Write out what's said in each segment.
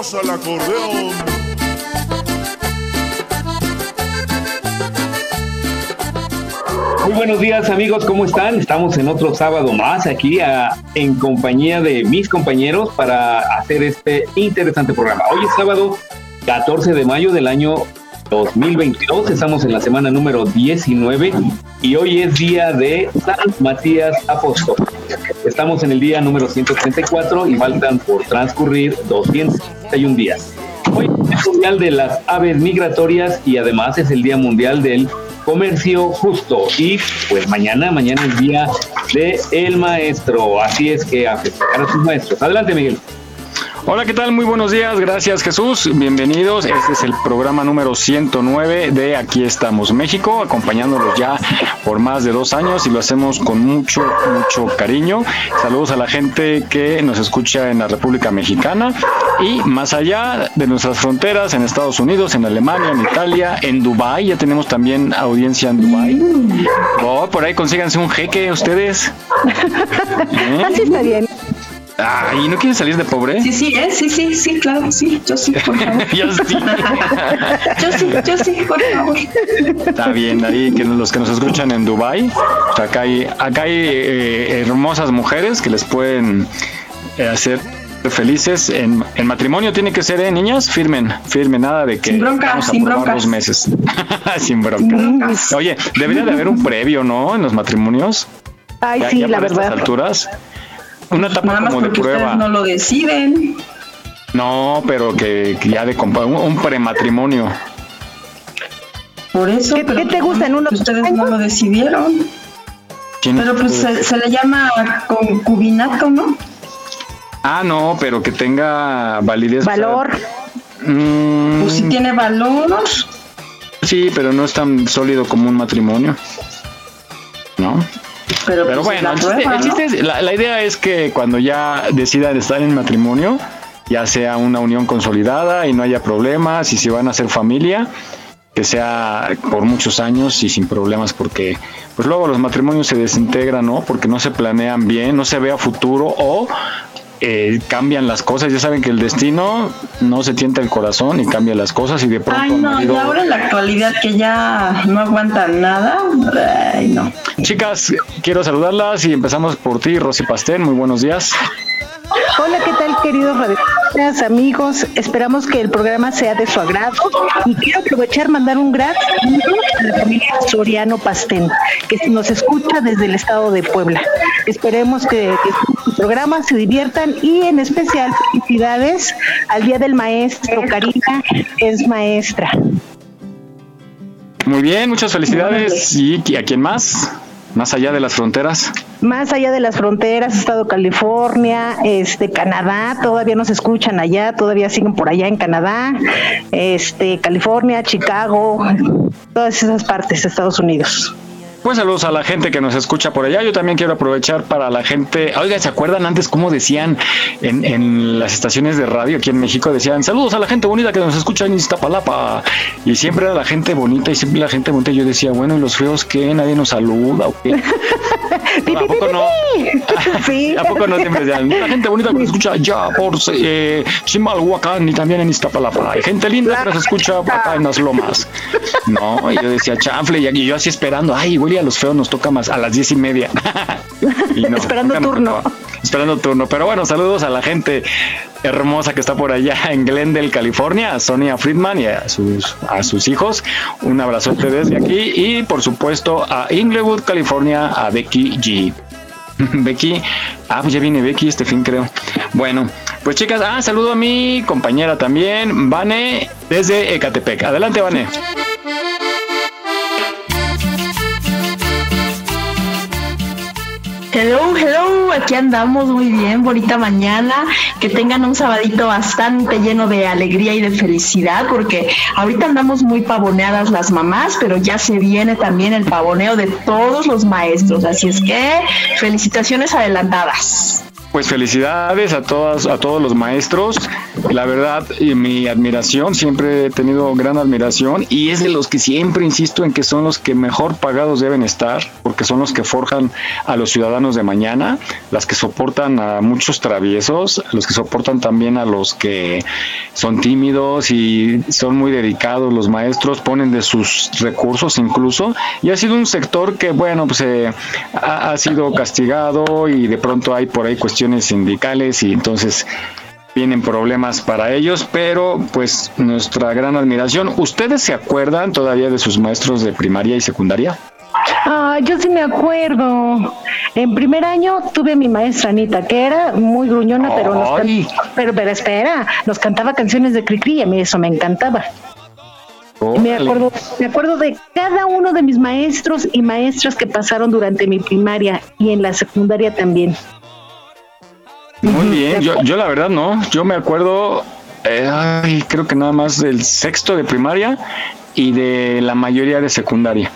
acordeón. Muy buenos días amigos, ¿cómo están? Estamos en otro sábado más aquí en compañía de mis compañeros para hacer este interesante programa. Hoy es sábado 14 de mayo del año 2022, estamos en la semana número 19 y hoy es día de San Matías Apóstol. Estamos en el día número 134 y faltan por transcurrir 261 días. Hoy es el Mundial de las Aves Migratorias y además es el Día Mundial del Comercio Justo. Y pues mañana, mañana es Día de el Maestro. Así es que a festejar a sus maestros. Adelante, Miguel. Hola, ¿qué tal? Muy buenos días. Gracias, Jesús. Bienvenidos. Este es el programa número 109 de Aquí estamos México, acompañándolos ya por más de dos años y lo hacemos con mucho, mucho cariño. Saludos a la gente que nos escucha en la República Mexicana y más allá de nuestras fronteras, en Estados Unidos, en Alemania, en Italia, en Dubai. Ya tenemos también audiencia en Dubai. Oh, por ahí consíganse un jeque ustedes. Así está bien. ¿Y no quieres salir de pobre? Sí, sí, ¿eh? sí, sí, sí, claro, sí, yo sí, por favor. yo sí. yo sí, yo sí, por favor. Está bien, ahí que los que nos escuchan en Dubai, acá hay, acá hay eh, hermosas mujeres que les pueden eh, hacer felices en, en, matrimonio tiene que ser, ¿eh, niñas? Firmen, firmen, nada de que sin bronca, vamos a sin bronca. dos meses. sin bronca. Oye, debería de haber un previo, ¿no? En los matrimonios. Ay, sí, la verdad. alturas una etapa como de prueba. no lo deciden. No, pero que, ya de un, un prematrimonio. Por eso. ¿Qué, ¿qué te gusta en uno? Ustedes no lo decidieron. Pero pues se, le llama concubinato, ¿no? Ah, no, pero que tenga validez. Valor. Mm. pues si tiene valor. Sí, pero no es tan sólido como un matrimonio. ¿No? Pero, pues, bueno, la, idea es que cuando ya decidan estar en matrimonio, ya sea una unión consolidada y no haya problemas, y si van a hacer familia, que sea por muchos años y sin problemas, porque pues luego los matrimonios se desintegran, ¿no? Porque no se planean bien, no se ve a futuro o eh, cambian las cosas. Ya saben que el destino no se tienta el corazón y cambia las cosas y de pronto. Ay, no, y ahora en la actualidad que ya no aguantan nada. Ay, no. Chicas, quiero saludarlas y empezamos por ti, Rosy Pastel. Muy buenos días. Hola, ¿qué tal queridos radioescuchas, amigos? Esperamos que el programa sea de su agrado y quiero aprovechar mandar un gran saludo a la familia Soriano Pastén, que nos escucha desde el estado de Puebla. Esperemos que, que programa se diviertan y en especial felicidades al Día del Maestro. Karina es maestra. Muy bien, muchas felicidades. ¿Y a quién más? Más allá de las fronteras. Más allá de las fronteras, Estado California, este Canadá, todavía nos escuchan allá, todavía siguen por allá en Canadá, este California, Chicago, todas esas partes de Estados Unidos. Pues saludos a la gente que nos escucha por allá. Yo también quiero aprovechar para la gente. Oiga, ¿se acuerdan antes cómo decían en, en las estaciones de radio aquí en México? Decían saludos a la gente bonita que nos escucha en Iztapalapa. Y siempre era la gente bonita y siempre la gente bonita. Yo decía, bueno, ¿y los feos qué? ¿Nadie nos saluda o qué? ¿A poco no? ¿A poco no siempre decían? La gente bonita que nos escucha ya por eh, Chimalhuacán y también en Iztapalapa. Hay gente linda que nos escucha acá en las lomas. No, y yo decía, chanfle, y yo así esperando, ay, güey Poli, a los feos nos toca más a las diez y media. Esperando turno. Esperando turno. Pero bueno, saludos a la gente hermosa que está por allá en Glendale, California, a Sonia Friedman y a sus, a sus hijos. Un abrazote desde aquí. Y por supuesto a Inglewood, California, a Becky G. Becky, ah, pues ya viene Becky este fin, creo. Bueno, pues chicas, ah, saludo a mi compañera también, Vane, desde Ecatepec. Adelante, Vane. Hello, hello, aquí andamos muy bien, bonita mañana, que tengan un sabadito bastante lleno de alegría y de felicidad, porque ahorita andamos muy pavoneadas las mamás, pero ya se viene también el pavoneo de todos los maestros, así es que felicitaciones adelantadas. Pues felicidades a todas, a todos los maestros. La verdad, y mi admiración, siempre he tenido gran admiración y es de los que siempre insisto en que son los que mejor pagados deben estar, porque son los que forjan a los ciudadanos de mañana, las que soportan a muchos traviesos, los que soportan también a los que son tímidos y son muy dedicados. Los maestros ponen de sus recursos incluso y ha sido un sector que, bueno, pues eh, ha, ha sido castigado y de pronto hay por ahí cuestiones sindicales y entonces vienen problemas para ellos, pero pues nuestra gran admiración. ¿Ustedes se acuerdan todavía de sus maestros de primaria y secundaria? Ah, yo sí me acuerdo. En primer año tuve a mi maestra Anita, que era muy gruñona, pero nos pero, pero espera, nos cantaba canciones de Cricri y a mí eso me encantaba. Me acuerdo, me acuerdo de cada uno de mis maestros y maestras que pasaron durante mi primaria y en la secundaria también. Muy bien, yo, yo la verdad no, yo me acuerdo, eh, creo que nada más del sexto de primaria y de la mayoría de secundaria.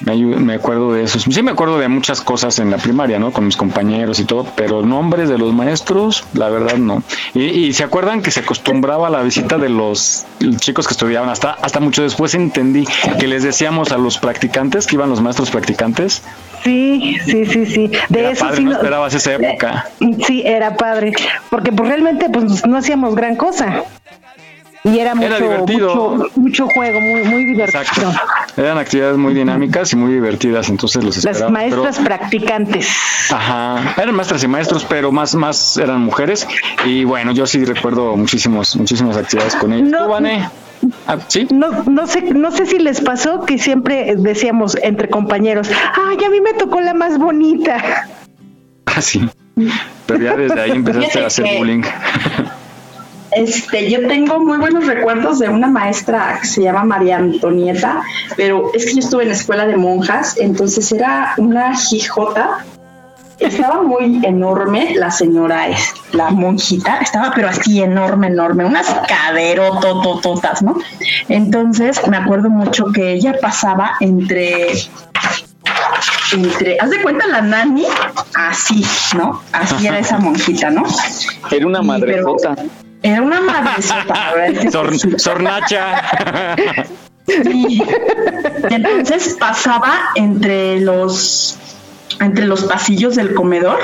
Me, acuerdo de eso. Sí me acuerdo de muchas cosas en la primaria, ¿no? Con mis compañeros y todo, pero nombres de los maestros, la verdad no. Y, se acuerdan que se acostumbraba a la visita de los chicos que estudiaban. Hasta, hasta mucho después entendí que les decíamos a los practicantes, que iban los maestros practicantes, Sí, sí, sí, sí. De era eso padre, sí no esperabas esa época. Sí, era padre, porque pues realmente pues no hacíamos gran cosa. Y era mucho, mucho, mucho, juego, muy, muy divertido. Eran actividades muy dinámicas y muy divertidas, entonces los esperaba. Las maestras practicantes. Ajá, eran maestras y maestros, pero más, más eran mujeres. Y bueno, yo sí recuerdo muchísimos, muchísimas actividades con ellos. No, Ah, no, no, sé, no sé si les pasó que siempre decíamos entre compañeros, ay, a mí me tocó la más bonita. Ah, sí. Pero ya desde ahí empezaste a hacer bullying. Este, yo tengo muy buenos recuerdos de una maestra que se llama María Antonieta, pero es que yo estuve en la escuela de monjas, entonces era una jijota estaba muy enorme la señora, la monjita, estaba pero así enorme, enorme, unas caderototototas, ¿no? Entonces me acuerdo mucho que ella pasaba entre entre, haz de cuenta la nani, así, ¿no? Así era esa monjita, ¿no? Era una madrezota. Era una madrezota, Sor, sornacha. Sí. Entonces pasaba entre los entre los pasillos del comedor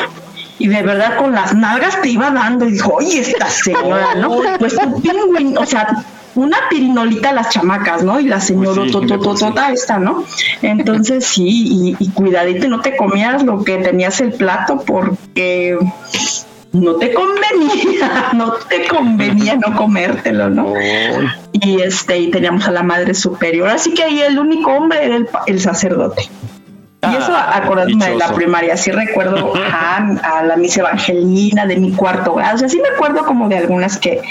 y de verdad con las nalgas te iba dando y dijo, oye, esta señora, ¿no? Pues un pingüín, o sea, una pirinolita las chamacas, ¿no? Y la señora pues esta, ¿no? Entonces sí, y, cuidadito, no te comías lo que tenías el plato porque no te convenía, no te convenía no comértelo, ¿no? Y este, y teníamos a la madre superior, así que ahí el único hombre era el sacerdote. Y eso ah, acordándome de la primaria, sí recuerdo a, la misa evangelina de mi cuarto grado, o sea, sí me acuerdo como de algunas que,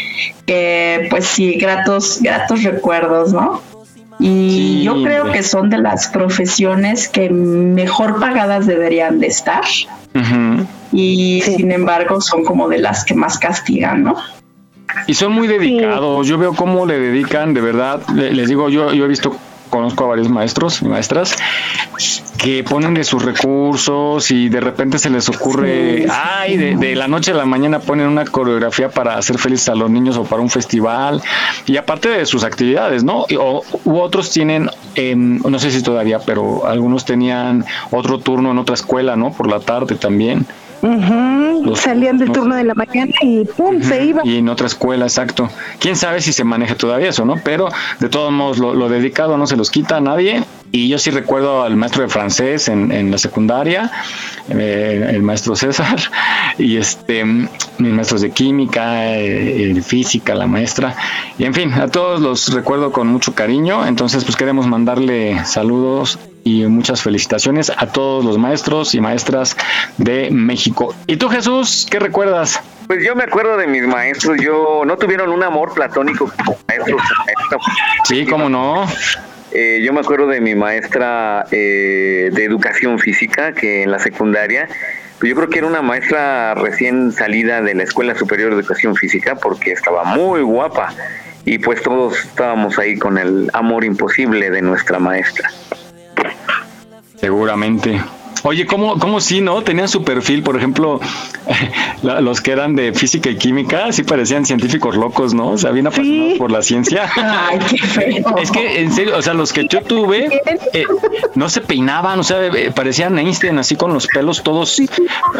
que pues sí, gratos, gratos recuerdos, ¿no? Y yo creo que son de las profesiones que mejor pagadas deberían de estar. Y sin embargo son como de las que más castigan, ¿no? Y son muy dedicados. Yo veo cómo le dedican, de verdad. Les digo, yo, yo he visto conozco a varios maestros y maestras que ponen de sus recursos y de repente se les ocurre, ay, de, la noche a la mañana ponen una coreografía para hacer felices a los niños o para un festival y aparte de sus actividades, ¿no? O, u otros tienen, em, no sé si todavía, pero algunos tenían otro turno en otra escuela, ¿no? Por la tarde también. Salían del turno de la mañana y pum, se iban. Y en otra escuela, exacto. Quién sabe si se maneja todavía eso, ¿no? Pero de todos modos, lo, dedicado no se los quita a nadie Y yo sí recuerdo al maestro de francés en, la secundaria, eh, el maestro César, y este, mis maestros de química, eh, física, la maestra, y en fin, a todos los recuerdo con mucho cariño. Entonces, pues queremos mandarle saludos y muchas felicitaciones a todos los maestros y maestras de México. ¿Y tú, Jesús, qué recuerdas? Pues yo me acuerdo de mis maestros, yo no tuvieron un amor platónico como maestros. Sí, cómo no. Eh, yo me acuerdo de mi maestra eh, de educación física, que en la secundaria, pues yo creo que era una maestra recién salida de la Escuela Superior de Educación Física, porque estaba muy guapa y pues todos estábamos ahí con el amor imposible de nuestra maestra. Seguramente. Oye, ¿cómo, cómo sí, no? Tenían su perfil, por ejemplo, los que eran de física y química, sí parecían científicos locos, ¿no? O sea, bien apasionados por la ciencia. Ay, qué feo. Es que, en serio, o sea, los que yo tuve, eh, no se peinaban, o sea, eh, parecían Einstein así con los pelos todos eh,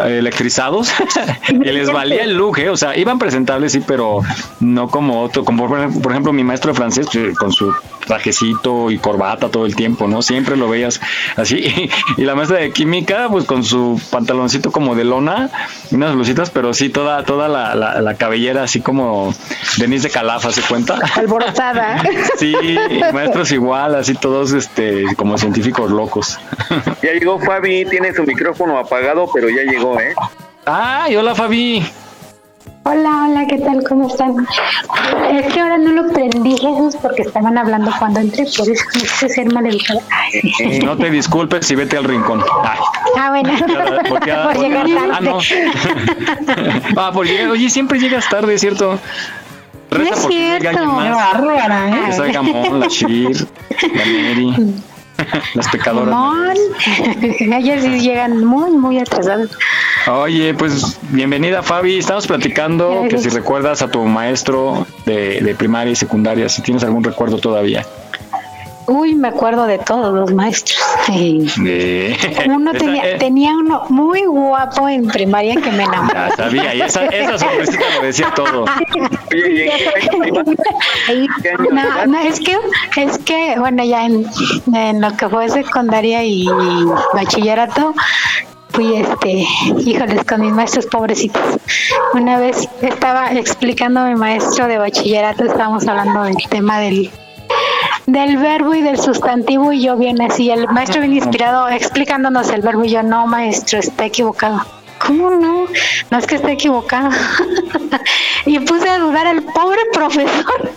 electrizados, y les valía el look, ¿eh? O sea, iban presentables, sí, pero no como otro, como por ejemplo mi maestro de francés, con su trajecito y corbata todo el tiempo, ¿no? Siempre lo veías así. Y, la maestra de química, pues con su pantaloncito como de lona, unas blusitas, pero sí toda, toda la, la, cabellera así como Denise de Calafa, ¿se cuenta? Alborotada. Sí, maestros igual, así todos este como científicos locos. Ya llegó Fabi, tiene su micrófono apagado, pero ya llegó, ¿eh? ¡Ay, hola Fabi! Hola, hola, ¿qué tal? ¿Cómo están? Es que ahora no lo prendí, Jesús, porque estaban hablando cuando entré, por eso quise ser maleducada. No te disculpes y vete al rincón. Ah, bueno. por llegar tarde. Ah, no. ah, por llegar. Oye, siempre llegas tarde, ¿cierto? no es cierto. Bárbara, ¿eh? Que salga Mon, la Shir, la Mary. Las pecadoras. Mon. Ellas sí llegan muy, muy atrasadas. Oye, pues bienvenida Fabi. Estamos platicando que si recuerdas a tu maestro de, de primaria y secundaria, si tienes algún recuerdo todavía. Uy, me acuerdo de todos los maestros. Uno tenía, eh. tenía uno muy guapo en primaria que me enamoró. Ya sabía, y esa, esa sorpresita lo decía todo. no, no, es que, es que, bueno, ya en, en lo que fue secundaria y bachillerato, fui este, híjoles, con mis maestros pobrecitos. Una vez estaba explicando a mi maestro de bachillerato, estábamos hablando del tema del del verbo y del sustantivo y yo bien así, el maestro bien inspirado explicándonos el verbo y yo no, maestro, está equivocado. ¿Cómo no? No es que esté equivocado. y puse a dudar al pobre profesor.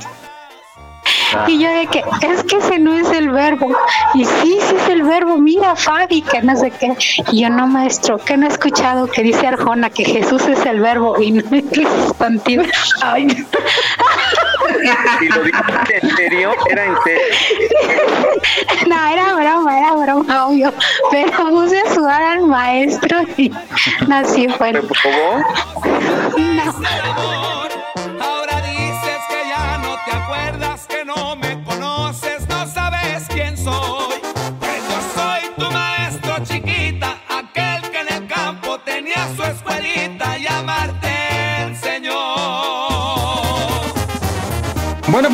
Y yo de que es que ese no es el verbo. Y sí, sí es el verbo. Mira, Fabi, que no sé qué. Y yo no, maestro, que no he escuchado que dice Arjona que Jesús es el verbo y no es el sustantivo. Ay. Si lo dijiste en serio, era en serio. No, era broma, era broma, obvio. Pero puse a sudar al maestro y no, sí fue. ¿Te probó? No.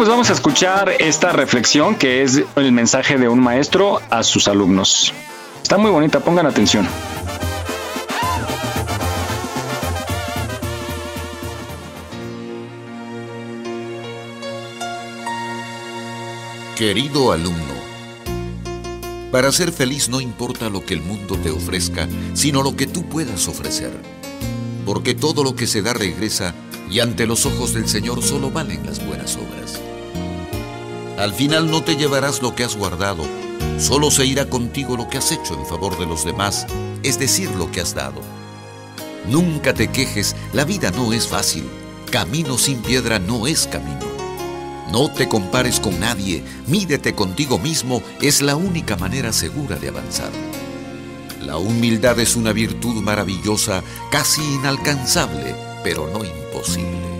Pues vamos a escuchar esta reflexión que es el mensaje de un maestro a sus alumnos. Está muy bonita, pongan atención. Querido alumno, para ser feliz no importa lo que el mundo te ofrezca, sino lo que tú puedas ofrecer. Porque todo lo que se da regresa y ante los ojos del Señor solo valen las buenas obras. Al final no te llevarás lo que has guardado, solo se irá contigo lo que has hecho en favor de los demás, es decir, lo que has dado. Nunca te quejes, la vida no es fácil, camino sin piedra no es camino. No te compares con nadie, mídete contigo mismo, es la única manera segura de avanzar. La humildad es una virtud maravillosa, casi inalcanzable, pero no imposible.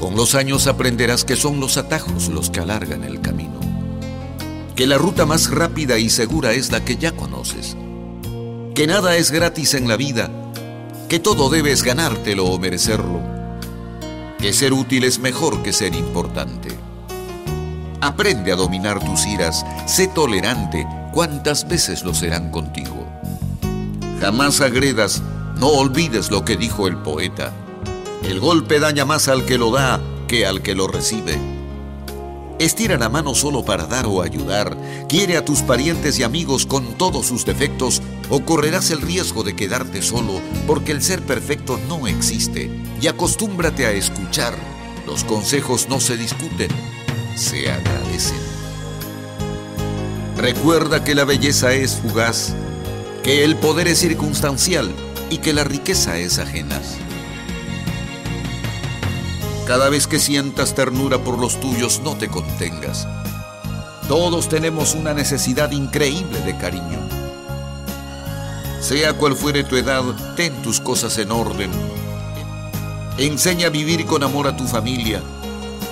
Con los años aprenderás que son los atajos los que alargan el camino, que la ruta más rápida y segura es la que ya conoces, que nada es gratis en la vida, que todo debes ganártelo o merecerlo, que ser útil es mejor que ser importante. Aprende a dominar tus iras, sé tolerante, cuantas veces lo serán contigo. Jamás agredas, no olvides lo que dijo el poeta. El golpe daña más al que lo da que al que lo recibe. Estira la mano solo para dar o ayudar. Quiere a tus parientes y amigos con todos sus defectos o correrás el riesgo de quedarte solo porque el ser perfecto no existe. Y acostúmbrate a escuchar. Los consejos no se discuten, se agradecen. Recuerda que la belleza es fugaz, que el poder es circunstancial y que la riqueza es ajena. Cada vez que sientas ternura por los tuyos, no te contengas. Todos tenemos una necesidad increíble de cariño. Sea cual fuere tu edad, ten tus cosas en orden. Enseña a vivir con amor a tu familia.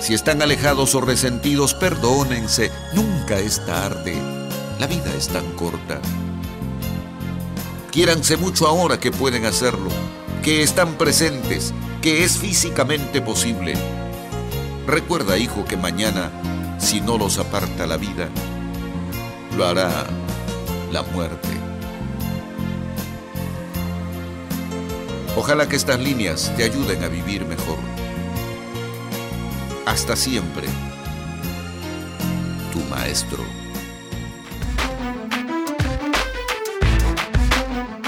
Si están alejados o resentidos, perdónense. Nunca es tarde. La vida es tan corta. Quiéranse mucho ahora que pueden hacerlo, que están presentes, que es físicamente posible. Recuerda, hijo, que mañana, si no los aparta la vida, lo hará la muerte. Ojalá que estas líneas te ayuden a vivir mejor. Hasta siempre, tu maestro.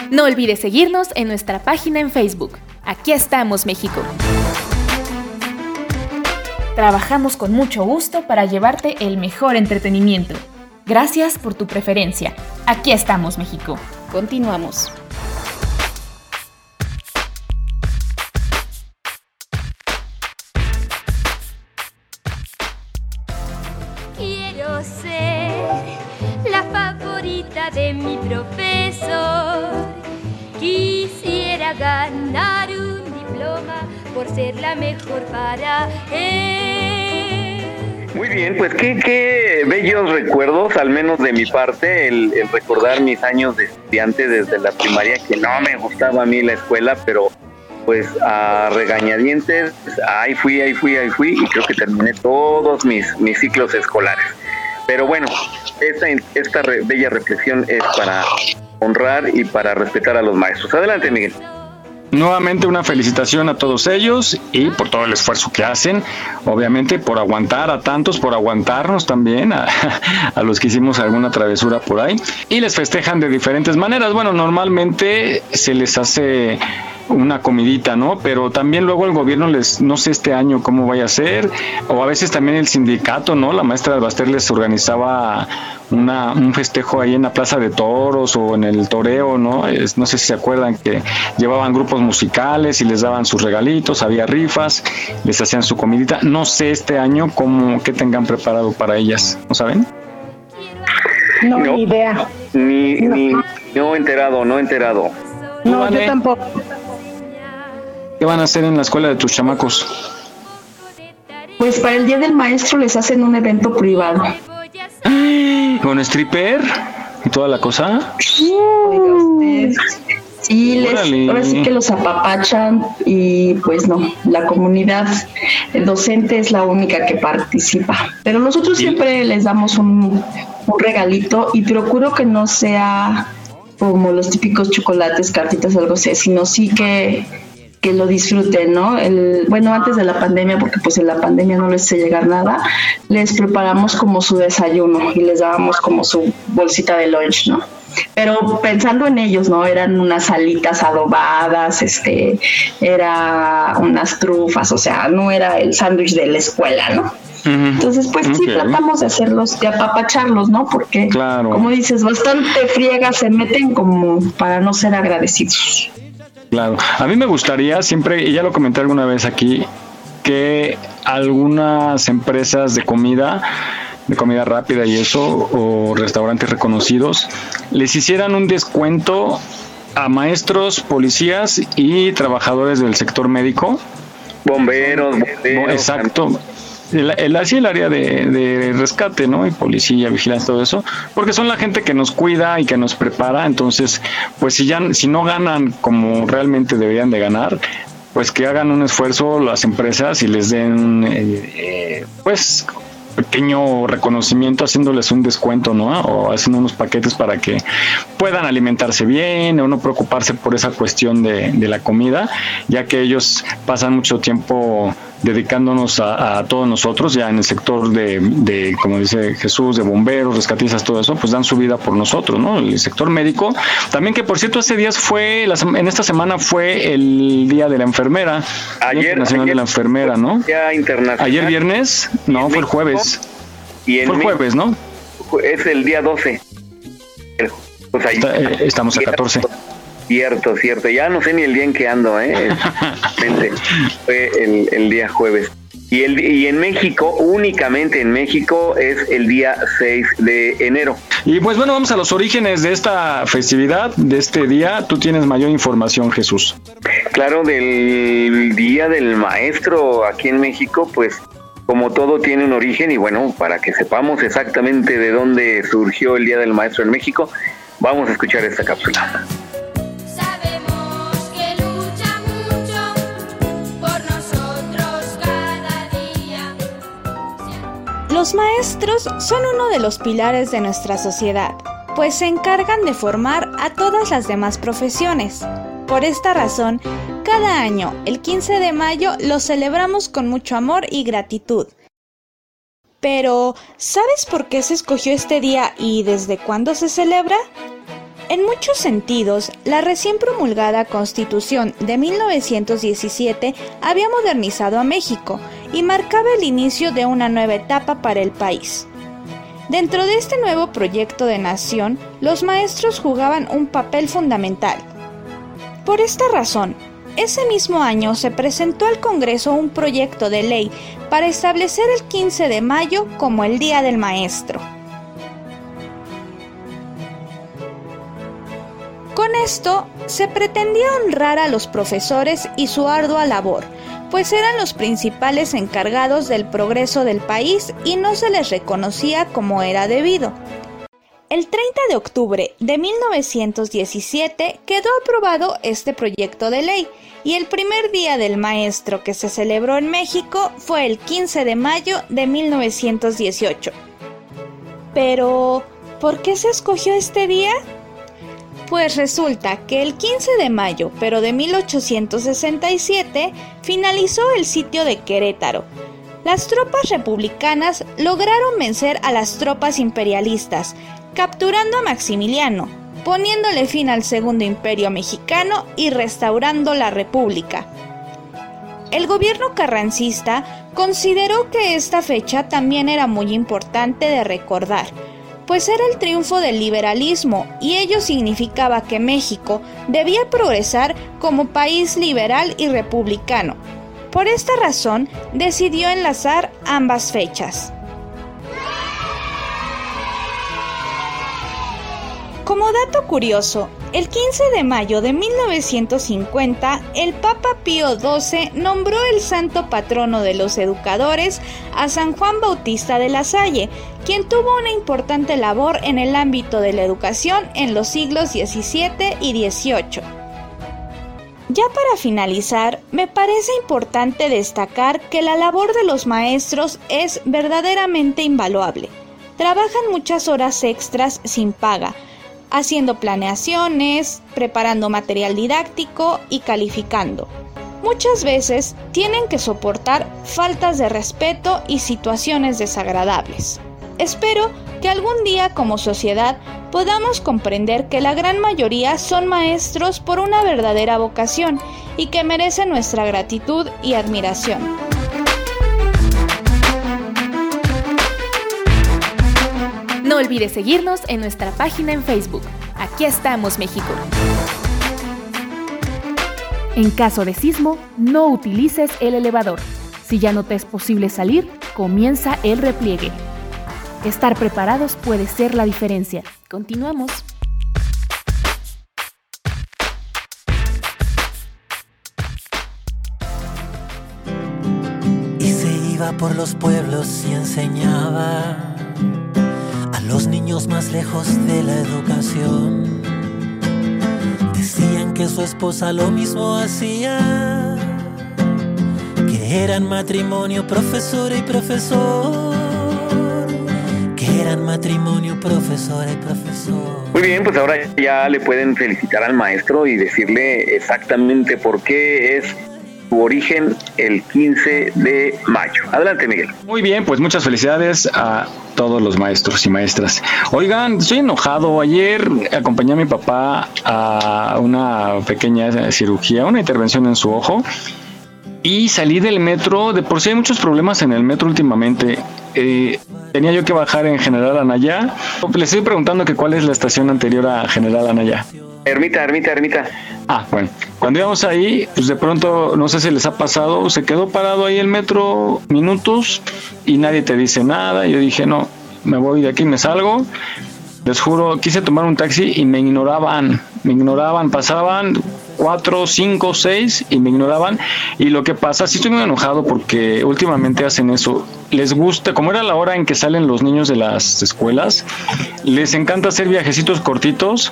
No olvides seguirnos en nuestra página en Facebook. Aquí estamos, México. Trabajamos con mucho gusto para llevarte el mejor entretenimiento. Gracias por tu preferencia. Aquí estamos, México. Continuamos. Quiero ser la favorita de mi profesor. Ganar un diploma por ser la mejor para él. Muy bien, pues qué, qué bellos recuerdos, al menos de mi parte, el, el recordar mis años de estudiante desde la primaria, que no me gustaba a mí la escuela, pero pues a regañadientes, ahí fui, ahí fui, ahí fui, y creo que terminé todos mis, mis ciclos escolares. Pero bueno, esta, esta re- bella reflexión es para honrar y para respetar a los maestros. Adelante, Miguel. Nuevamente una felicitación a todos ellos y por todo el esfuerzo que hacen, obviamente por aguantar a tantos, por aguantarnos también, a, los que hicimos alguna travesura por ahí, y les festejan de diferentes maneras. Bueno, normalmente se les hace una comidita, ¿no? Pero también luego el gobierno les, no sé este año cómo vaya a ser, o a veces también el sindicato, ¿no? La maestra Albaster les organizaba una, un festejo ahí en la Plaza de Toros o en el Toreo, ¿no? Es- no sé si se acuerdan que llevaban grupos musicales y les daban sus regalitos, había rifas, les hacían su comidita. No sé este año cómo, qué tengan preparado para ellas, ¿no saben? No, No. ni idea. Ni, ni no enterado, no enterado. No, yo tampoco. ¿Qué van a hacer en la escuela de tus chamacos? Pues para el Día del Maestro les hacen un evento privado. ¿Con stripper y toda la cosa? Sí, les, ahora sí que los apapachan y pues no, la comunidad docente es la única que participa. Pero nosotros Y- siempre les damos un, un regalito y procuro que no sea como los típicos chocolates, cartitas, algo así, sino sí que, que lo disfruten, ¿no? El, bueno, antes de la pandemia, porque pues en la pandemia no les hace llegar nada, les preparamos como su desayuno y les dábamos como su bolsita de lunch, ¿no? Pero pensando en ellos, ¿no? Eran unas alitas adobadas, este, era unas trufas, o sea, no era el sándwich de la escuela, ¿no? Entonces, pues sí, tratamos de hacerlos, de apapacharlos, ¿no? Porque, Claro. como dices, bastante friega se meten como para no ser agradecidos. Claro, a mí me gustaría siempre, y ya lo comenté alguna vez aquí, que algunas empresas de comida, de comida rápida y eso, o restaurantes reconocidos, les hicieran un descuento a maestros, policías y trabajadores del sector médico. Bomberos, bomberos. Exacto. El, así el área de, de rescate, ¿no? Y policía, vigilancia, todo eso, porque son la gente que nos cuida y que nos prepara, entonces, pues si ya, si no ganan como realmente deberían de ganar, pues que hagan un esfuerzo las empresas y les den, eh, eh, pues, pequeño reconocimiento haciéndoles un descuento, ¿no? O haciendo unos paquetes para que puedan alimentarse bien o no preocuparse por esa cuestión de, de la comida, ya que ellos pasan mucho tiempo dedicándonos a, todos nosotros, ya en el sector de, como dice Jesús, de bomberos, rescatistas, todo eso, pues dan su vida por nosotros, ¿no? El sector médico, también que por cierto, ese día fue, en esta semana fue el Día de la Enfermera, ayer, Internacional de la Enfermera, ¿no? internacional. Ayer viernes, no, fue el jueves. Y fue el jueves, ¿no? Es el día 12. Pues ahí, eh, estamos a 14. Cierto, cierto. Ya no sé ni el día en que ando, ¿eh? Fue el, el, día jueves. Y, el, y en México, únicamente en México, es el día 6 de enero. Y pues bueno, vamos a los orígenes de esta festividad, de este día. Tú tienes mayor información, Jesús. Claro, del Día del Maestro aquí en México, pues como todo tiene un origen y bueno, para que sepamos exactamente de dónde surgió el Día del Maestro en México, vamos a escuchar esta cápsula. Los maestros son uno de los pilares de nuestra sociedad, pues se encargan de formar a todas las demás profesiones. Por esta razón, cada año, el 15 de mayo, lo celebramos con mucho amor y gratitud. Pero, ¿sabes por qué se escogió este día y desde cuándo se celebra? En muchos sentidos, la recién promulgada Constitución de 1917 había modernizado a México y marcaba el inicio de una nueva etapa para el país. Dentro de este nuevo proyecto de nación, los maestros jugaban un papel fundamental. Por esta razón, ese mismo año se presentó al Congreso un proyecto de ley para establecer el 15 de mayo como el Día del Maestro. Con esto se pretendía honrar a los profesores y su ardua labor, pues eran los principales encargados del progreso del país y no se les reconocía como era debido. El 30 de octubre de 1917 quedó aprobado este proyecto de ley y el primer día del maestro que se celebró en México fue el 15 de mayo de 1918. Pero, ¿por qué se escogió este día? Pues resulta que el 15 de mayo, pero de 1867, finalizó el sitio de Querétaro. Las tropas republicanas lograron vencer a las tropas imperialistas, capturando a Maximiliano, poniéndole fin al Segundo Imperio Mexicano y restaurando la República. El gobierno carrancista consideró que esta fecha también era muy importante de recordar, pues era el triunfo del liberalismo y ello significaba que México debía progresar como país liberal y republicano. Por esta razón decidió enlazar ambas fechas. Como dato curioso, el 15 de mayo de 1950, el Papa Pío XII nombró el santo patrono de los educadores a San Juan Bautista de la Salle, quien tuvo una importante labor en el ámbito de la educación en los siglos XVII y XVIII. Ya para finalizar, me parece importante destacar que la labor de los maestros es verdaderamente invaluable. Trabajan muchas horas extras sin paga, haciendo planeaciones, preparando material didáctico y calificando. Muchas veces tienen que soportar faltas de respeto y situaciones desagradables. Espero que algún día como sociedad podamos comprender que la gran mayoría son maestros por una verdadera vocación y que merecen nuestra gratitud y admiración. No olvides seguirnos en nuestra página en Facebook. Aquí estamos, México. En caso de sismo, no utilices el elevador. Si ya no te es posible salir, comienza el repliegue. Estar preparados puede ser la diferencia. Continuamos. Y se iba por los pueblos y enseñaba los niños más lejos de la educación. Decían que su esposa lo mismo hacía, que eran matrimonio profesor y profesor. pidan matrimonio profesora y profesor. Muy bien, pues ahora ya le pueden felicitar al maestro y decirle exactamente por qué es su origen el 15 de mayo. Adelante, Miguel. Muy bien, pues muchas felicidades a todos los maestros y maestras. Oigan, estoy enojado. Ayer acompañé a mi papá a una pequeña cirugía, una intervención en su ojo. Y salí del metro, de por sí hay muchos problemas en el metro últimamente. Eh, tenía yo que bajar en General Anaya. Le estoy preguntando que cuál es la estación anterior a General Anaya. Ermita, ermita, ermita. Ah, bueno. Cuando íbamos ahí, pues de pronto, no sé si les ha pasado, se quedó parado ahí el metro minutos y nadie te dice nada. Yo dije, no, me voy de aquí, me salgo. Les juro, quise tomar un taxi y me ignoraban, me ignoraban, pasaban cuatro, cinco, seis y me ignoraban. Y lo que pasa, sí estoy muy enojado porque últimamente hacen eso. Les gusta, como era la hora en que salen los niños de las escuelas, les encanta hacer viajecitos cortitos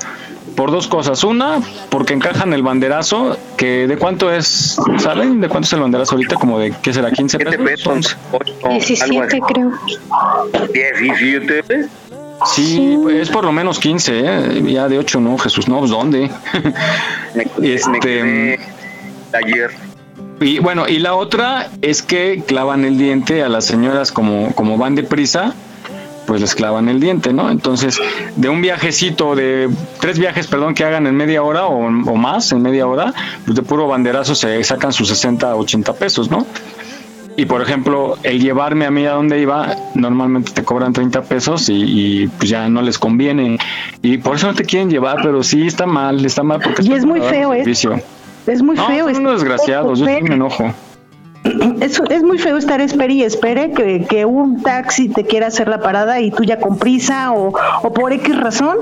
por dos cosas. Una, porque encajan el banderazo, que de cuánto es, ¿saben? ¿De cuánto es el banderazo ahorita? Como de, ¿qué será? ¿15 pesos? 17 creo. 17. Sí, es por lo menos 15, ¿eh? ya de 8 no, Jesús, no, pues ¿dónde? este, ayer. Y bueno, y la otra es que clavan el diente a las señoras como, como van deprisa, pues les clavan el diente, ¿no? Entonces, de un viajecito, de tres viajes, perdón, que hagan en media hora o, o más, en media hora, pues de puro banderazo se sacan sus 60, 80 pesos, ¿no? Y por ejemplo, el llevarme a mí a donde iba, normalmente te cobran 30 pesos y, y, pues ya no les conviene. Y por eso no te quieren llevar, pero sí está mal, está mal porque Y es muy feo, ¿eh? Es muy no, feo. Son unos desgraciados, yo sí me enojo. Es, es muy feo estar espere y espere que, que un taxi te quiera hacer la parada y tú ya con prisa o, o por X razón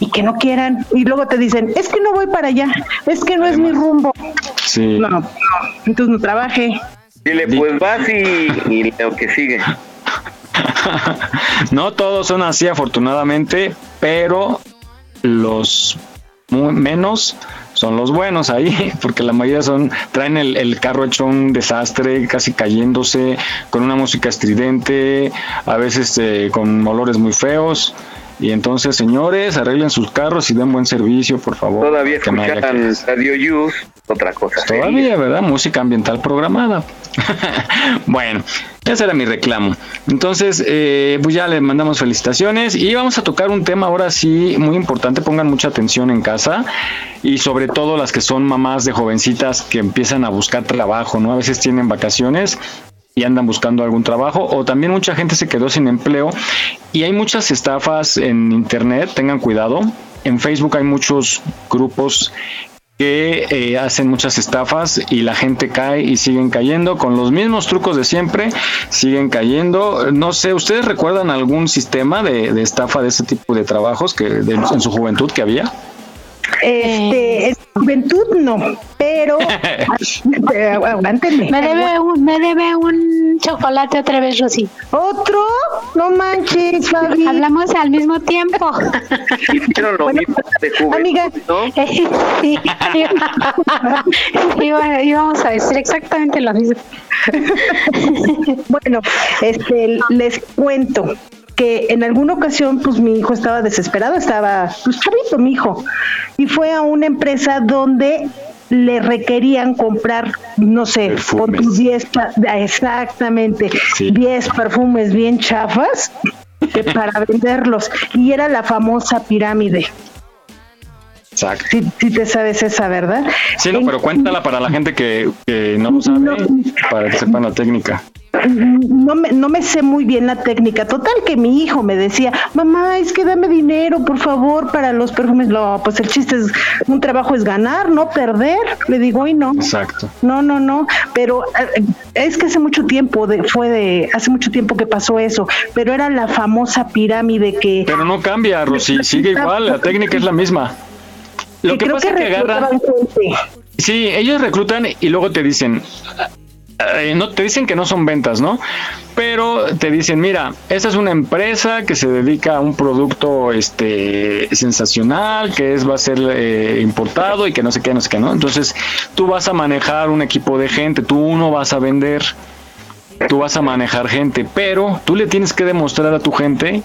y que no quieran. Y luego te dicen, es que no voy para allá, es que no es mi rumbo. Sí. No, no, entonces no trabaje. Dile, pues vas y, y lo que sigue. no todos son así, afortunadamente, pero los muy menos son los buenos ahí, porque la mayoría son, traen el, el, carro hecho un desastre, casi cayéndose, con una música estridente, a veces eh, con olores muy feos. Y entonces, señores, arreglen sus carros y den buen servicio, por favor. Todavía escuchan Radio Use, otra cosa. Todavía, ¿verdad? Música ambiental programada. bueno, ese era mi reclamo. Entonces, eh, pues ya le mandamos felicitaciones y vamos a tocar un tema ahora sí muy importante. Pongan mucha atención en casa y sobre todo las que son mamás de jovencitas que empiezan a buscar trabajo, ¿no? A veces tienen vacaciones y andan buscando algún trabajo o también mucha gente se quedó sin empleo y hay muchas estafas en internet, tengan cuidado. En Facebook hay muchos grupos que eh, hacen muchas estafas y la gente cae y siguen cayendo con los mismos trucos de siempre, siguen cayendo. No sé, ¿ustedes recuerdan algún sistema de, estafa de ese tipo de trabajos que en su juventud que había? Este, en juventud no, pero aguántenme. Me debe un, me debe un chocolate otra vez, Rosy. ¿Otro? No manches, Fabi. Hablamos al mismo tiempo. Hicieron lo Bueno, mismo de juventud, amiga. ¿no? Sí, iba- íbamos a decir exactamente lo mismo. Bueno, este, les cuento que en alguna ocasión, pues mi hijo estaba desesperado, estaba, pues chavito mi hijo, y fue a una empresa donde le requerían comprar, no sé, con tus 10, pa- exactamente, Sí. 10 perfumes bien chafas para venderlos, y era la famosa pirámide. Exacto. Si, si te sabes esa, ¿verdad? Sí, no, pero cuéntala para la gente que, que no lo sabe, para que sepan la técnica. No me, no me sé muy bien la técnica. Total que mi hijo me decía, mamá, es que dame dinero, por favor, para los perfumes. No, pues el chiste es, un trabajo es ganar, no perder. Le digo, y no. Exacto. No, no, no, pero eh, es que hace mucho tiempo, de, fue de, hace mucho tiempo que pasó eso, pero era la famosa pirámide que... Pero no cambia, Rosy, sigue igual, la técnica es la misma. Lo que creo pasa es que agarran, gente. sí, ellos reclutan y luego te dicen, eh, no te dicen que no son ventas, ¿no? Pero te dicen, mira, esta es una empresa que se dedica a un producto este sensacional, que es va a ser eh, importado y que no sé qué, no sé qué, ¿no? Entonces, tú vas a manejar un equipo de gente, tú no vas a vender, tú vas a manejar gente, pero tú le tienes que demostrar a tu gente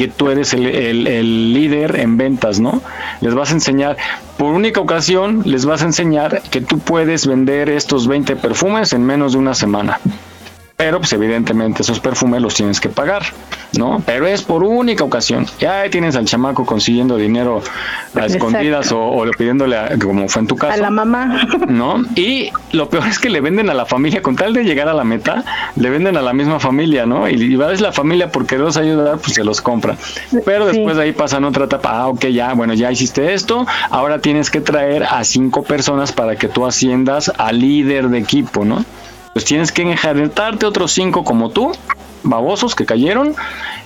que tú eres el, el, líder en ventas, ¿no? Les vas a enseñar, por única ocasión, les vas a enseñar que tú puedes vender estos 20 perfumes en menos de una semana pero pues evidentemente esos perfumes los tienes que pagar, ¿no? Pero es por única ocasión. Ya tienes al chamaco consiguiendo dinero a escondidas o, pidiéndole, como fue en tu caso. A la mamá. ¿No? Y lo peor es que le venden a la familia, con tal de llegar a la meta, le venden a la misma familia, ¿no? Y, y a la familia porque los ayudar, pues se los compra. Pero después de ahí pasan otra etapa, ah, ok, ya, bueno, ya hiciste esto, ahora tienes que traer a cinco personas para que tú asciendas al líder de equipo, ¿no? Pues tienes que enjaretarte otros cinco como tú, babosos que cayeron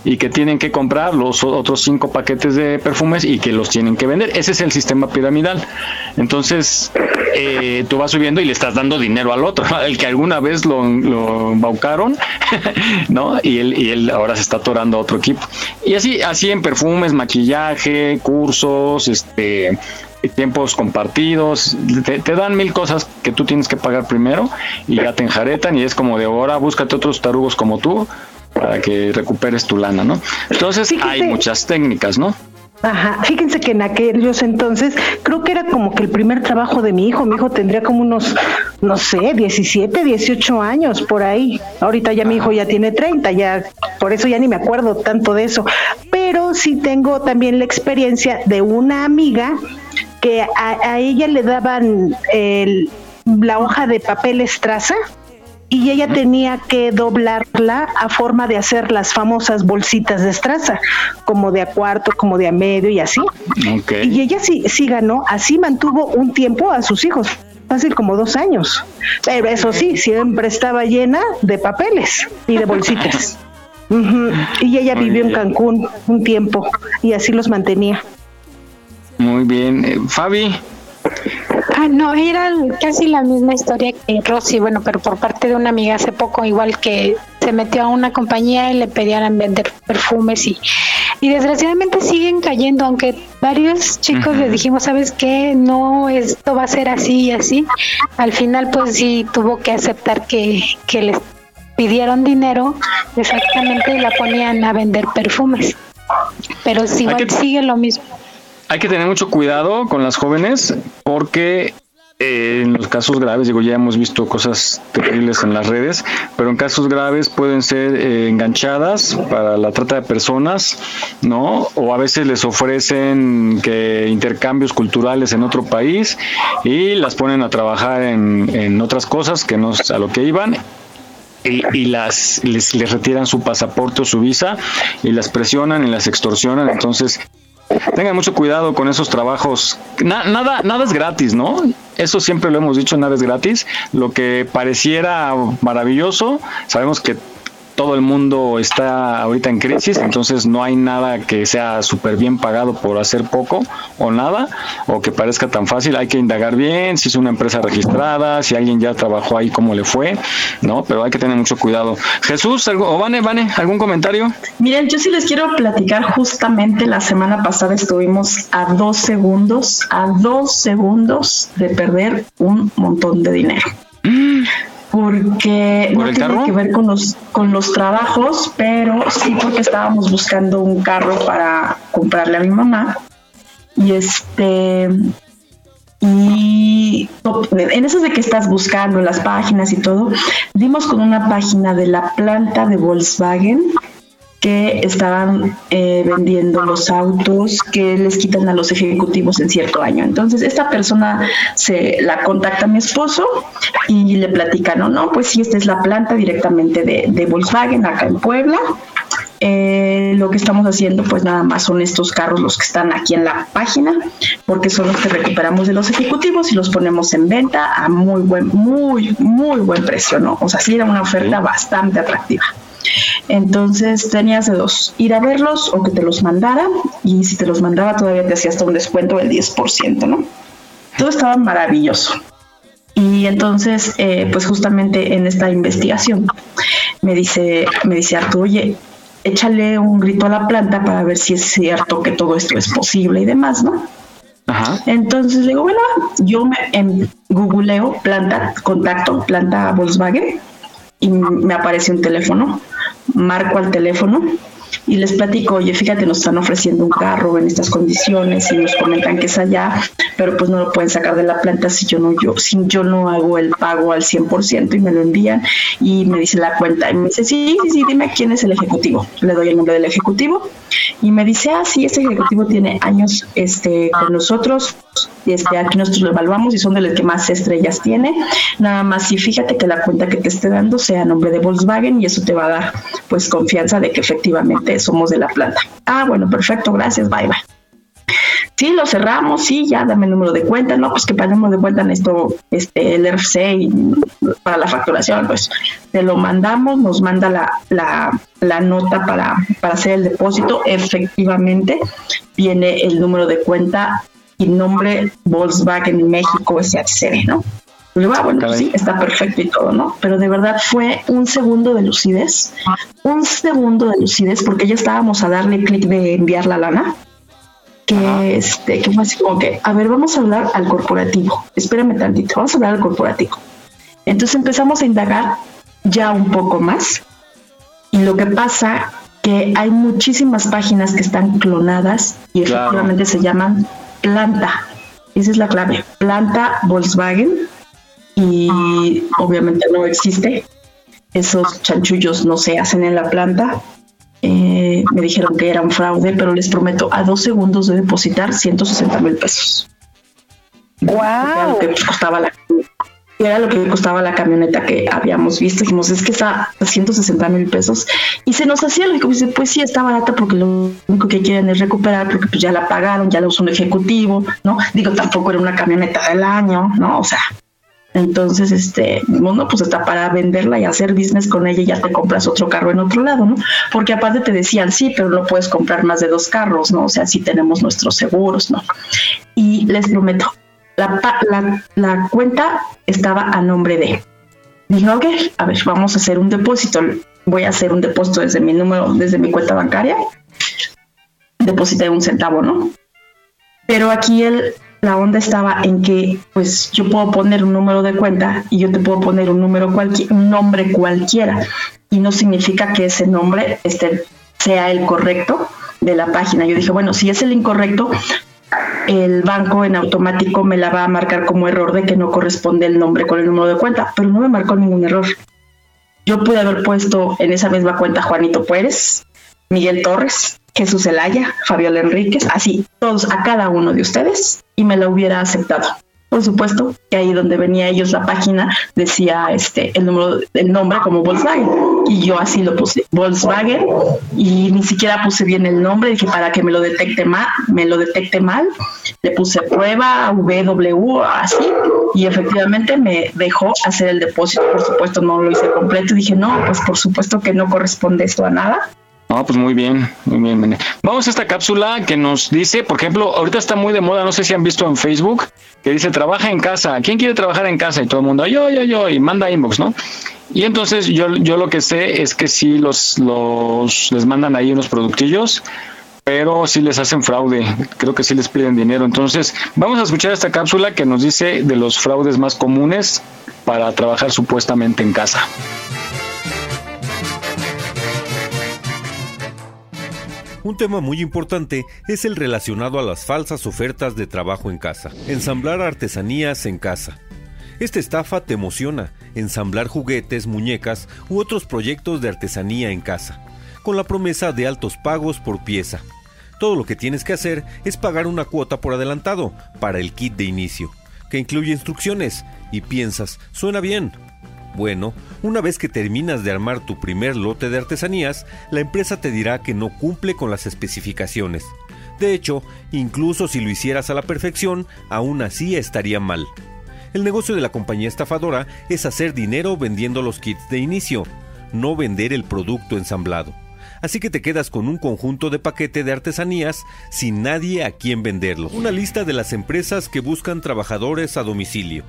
y que tienen que comprar los otros cinco paquetes de perfumes y que los tienen que vender. Ese es el sistema piramidal. Entonces, eh, tú vas subiendo y le estás dando dinero al otro, el que alguna vez lo, lo embaucaron, ¿no? Y él, y él ahora se está atorando a otro equipo. Y así, así en perfumes, maquillaje, cursos, este tiempos compartidos, te, dan mil cosas que tú tienes que pagar primero y ya te enjaretan y es como de ahora búscate otros tarugos como tú para que recuperes tu lana, ¿no? Entonces hay muchas técnicas, ¿no? Ajá, fíjense que en aquellos entonces creo que era como que el primer trabajo de mi hijo, mi hijo tendría como unos, no sé, 17, 18 años por ahí. Ahorita ya mi hijo ya tiene 30, ya por eso ya ni me acuerdo tanto de eso, pero sí tengo también la experiencia de una amiga que a, ella le daban la hoja de papel estraza y ella tenía que doblarla a forma de hacer las famosas bolsitas de estraza, como de a cuarto, como de a medio y así. Y ella sí, sí ganó, así mantuvo un tiempo a sus hijos, fácil como dos años. Pero eso sí, siempre estaba llena de papeles y de bolsitas. Y ella vivió en Cancún un tiempo y así los mantenía. Muy bien. Eh, Fabi. Ah, no, era casi la misma historia que Rosy, bueno, pero por parte de una amiga hace poco, igual que se metió a una compañía y le pedían vender perfumes y, y desgraciadamente siguen cayendo, aunque varios chicos les dijimos, ¿sabes qué? No, esto va a ser así y así. Al final, pues sí, tuvo que aceptar que, que les pidieron dinero exactamente y la ponían a vender perfumes. Pero sí, igual sigue lo mismo hay que tener mucho cuidado con las jóvenes porque eh, en los casos graves, digo, ya hemos visto cosas terribles en las redes, pero en casos graves pueden ser eh, enganchadas para la trata de personas, ¿no? O a veces les ofrecen que intercambios culturales en otro país y las ponen a trabajar en, en otras cosas que no a lo que iban y, las les, les, retiran su pasaporte o su visa y las presionan y las extorsionan. Entonces, Tengan mucho cuidado con esos trabajos. nada, nada es gratis, ¿no? Eso siempre lo hemos dicho, nada es gratis. Lo que pareciera maravilloso, sabemos que todo el mundo está ahorita en crisis, entonces no hay nada que sea súper bien pagado por hacer poco o nada, o que parezca tan fácil. Hay que indagar bien si es una empresa registrada, si alguien ya trabajó ahí, cómo le fue, ¿no? Pero hay que tener mucho cuidado. Jesús, o Vane, Vane, ¿algún comentario? Miren, yo sí les quiero platicar justamente la semana pasada estuvimos a dos segundos, a dos segundos de perder un montón de dinero. Mm porque no tiene que ver con los, con los trabajos, pero sí porque estábamos buscando un carro para comprarle a mi mamá. Y este y en eso de que estás buscando las páginas y todo, dimos con una página de la planta de Volkswagen que estaban eh, vendiendo los autos que les quitan a los ejecutivos en cierto año. Entonces, esta persona se la contacta a mi esposo y le platica, no, no, pues sí, esta es la planta directamente de, Volkswagen acá en Puebla. Eh, lo que estamos haciendo, pues nada más son estos carros los que están aquí en la página, porque son los que recuperamos de los ejecutivos y los ponemos en venta a muy buen, muy, muy buen precio, ¿no? O sea, sí era una oferta bastante atractiva. Entonces tenías de dos, ir a verlos o que te los mandara y si te los mandaba todavía te hacía hasta un descuento del 10%, ¿no? Todo estaba maravilloso. Y entonces, eh, pues justamente en esta investigación me dice, me dice Arturo, oye, échale un grito a la planta para ver si es cierto que todo esto es posible y demás, ¿no? Entonces le digo, bueno, yo me en googleo planta, contacto, planta Volkswagen y me aparece un teléfono marco al teléfono y les platico, oye, fíjate, nos están ofreciendo un carro en estas condiciones y nos comentan que es allá, pero pues no lo pueden sacar de la planta si yo no, yo, si yo no hago el pago al 100% y me lo envían y me dice la cuenta y me dice, sí, sí, sí, dime quién es el ejecutivo. Le doy el nombre del ejecutivo y me dice, ah, sí, este ejecutivo tiene años este, con nosotros, este, aquí nosotros lo evaluamos y son de los que más estrellas tiene. Nada más, y fíjate que la cuenta que te esté dando sea a nombre de Volkswagen y eso te va a dar pues confianza de que efectivamente somos de la planta. Ah, bueno, perfecto, gracias, bye bye. Sí, lo cerramos, sí, ya dame el número de cuenta, no, pues que número de cuenta necesito este, el RFC y para la facturación, pues te lo mandamos, nos manda la, la, la nota para, para hacer el depósito, efectivamente viene el número de cuenta y nombre Volkswagen México SHCB, ¿no? Y luego, ah, bueno, pues sí, está perfecto y todo, ¿no? Pero de verdad fue un segundo de lucidez, un segundo de lucidez, porque ya estábamos a darle clic de enviar la lana, que, este, que fue así como que, a ver, vamos a hablar al corporativo, espérame tantito, vamos a hablar al corporativo. Entonces empezamos a indagar ya un poco más, y lo que pasa que hay muchísimas páginas que están clonadas y efectivamente se llaman planta. Esa es la clave. Planta Volkswagen y obviamente no existe. Esos chanchullos no se hacen en la planta. Eh, me dijeron que era un fraude, pero les prometo a dos segundos de depositar 160 mil pesos. ¡Wow! que costaba la era lo que costaba la camioneta que habíamos visto. Dijimos, es que está a 160 mil pesos. Y se nos hacía lo dice, pues sí, está barata porque lo único que quieren es recuperar, porque pues ya la pagaron, ya la usó un ejecutivo, ¿no? Digo, tampoco era una camioneta del año, ¿no? O sea, entonces, este, bueno, pues está para venderla y hacer business con ella ya te compras otro carro en otro lado, ¿no? Porque aparte te decían, sí, pero no puedes comprar más de dos carros, ¿no? O sea, sí tenemos nuestros seguros, ¿no? Y les prometo, la, cuenta estaba a nombre de. Dije, ok, a ver, vamos a hacer un depósito. Voy a hacer un depósito desde mi número, desde mi cuenta bancaria. Deposité un centavo, ¿no? Pero aquí el, la onda estaba en que, pues, yo puedo poner un número de cuenta y yo te puedo poner un número cualquier, un nombre cualquiera. Y no significa que ese nombre este, sea el correcto de la página. Yo dije, bueno, si es el incorrecto, el banco en automático me la va a marcar como error de que no corresponde el nombre con el número de cuenta, pero no me marcó ningún error. Yo pude haber puesto en esa misma cuenta Juanito Pérez, Miguel Torres, Jesús Elaya, Fabiola Enríquez, así, todos a cada uno de ustedes, y me la hubiera aceptado. Por supuesto que ahí donde venía ellos la página decía este el número el nombre como Volkswagen. Y yo así lo puse Volkswagen. Y ni siquiera puse bien el nombre dije para que me lo detecte mal me lo detecte mal le puse prueba WW así. Y efectivamente me dejó hacer el depósito. Por supuesto no lo hice completo. Dije no pues por supuesto que no corresponde esto a nada Ah, pues muy bien, muy bien. Vamos a esta cápsula que nos dice, por ejemplo, ahorita está muy de moda, no sé si han visto en Facebook, que dice trabaja en casa. ¿Quién quiere trabajar en casa? Y todo el mundo, yo, yo, yo, y manda inbox, ¿no? Y entonces yo, yo lo que sé es que sí los, los les mandan ahí unos productillos, pero sí les hacen fraude. Creo que sí les piden dinero. Entonces, vamos a escuchar esta cápsula que nos dice de los fraudes más comunes para trabajar supuestamente en casa. Un tema muy importante es el relacionado a las falsas ofertas de trabajo en casa. Ensamblar artesanías en casa. Esta estafa te emociona, ensamblar juguetes, muñecas u otros proyectos de artesanía en casa, con la promesa de altos pagos por pieza. Todo lo que tienes que hacer es pagar una cuota por adelantado para el kit de inicio, que incluye instrucciones, y piensas, suena bien, bueno, una vez que terminas de armar tu primer lote de artesanías, la empresa te dirá que no cumple con las especificaciones. De hecho, incluso si lo hicieras a la perfección, aún así estaría mal. El negocio de la compañía estafadora es hacer dinero vendiendo los kits de inicio, no vender el producto ensamblado. Así que te quedas con un conjunto de paquete de artesanías sin nadie a quien venderlos. Una lista de las empresas que buscan trabajadores a domicilio.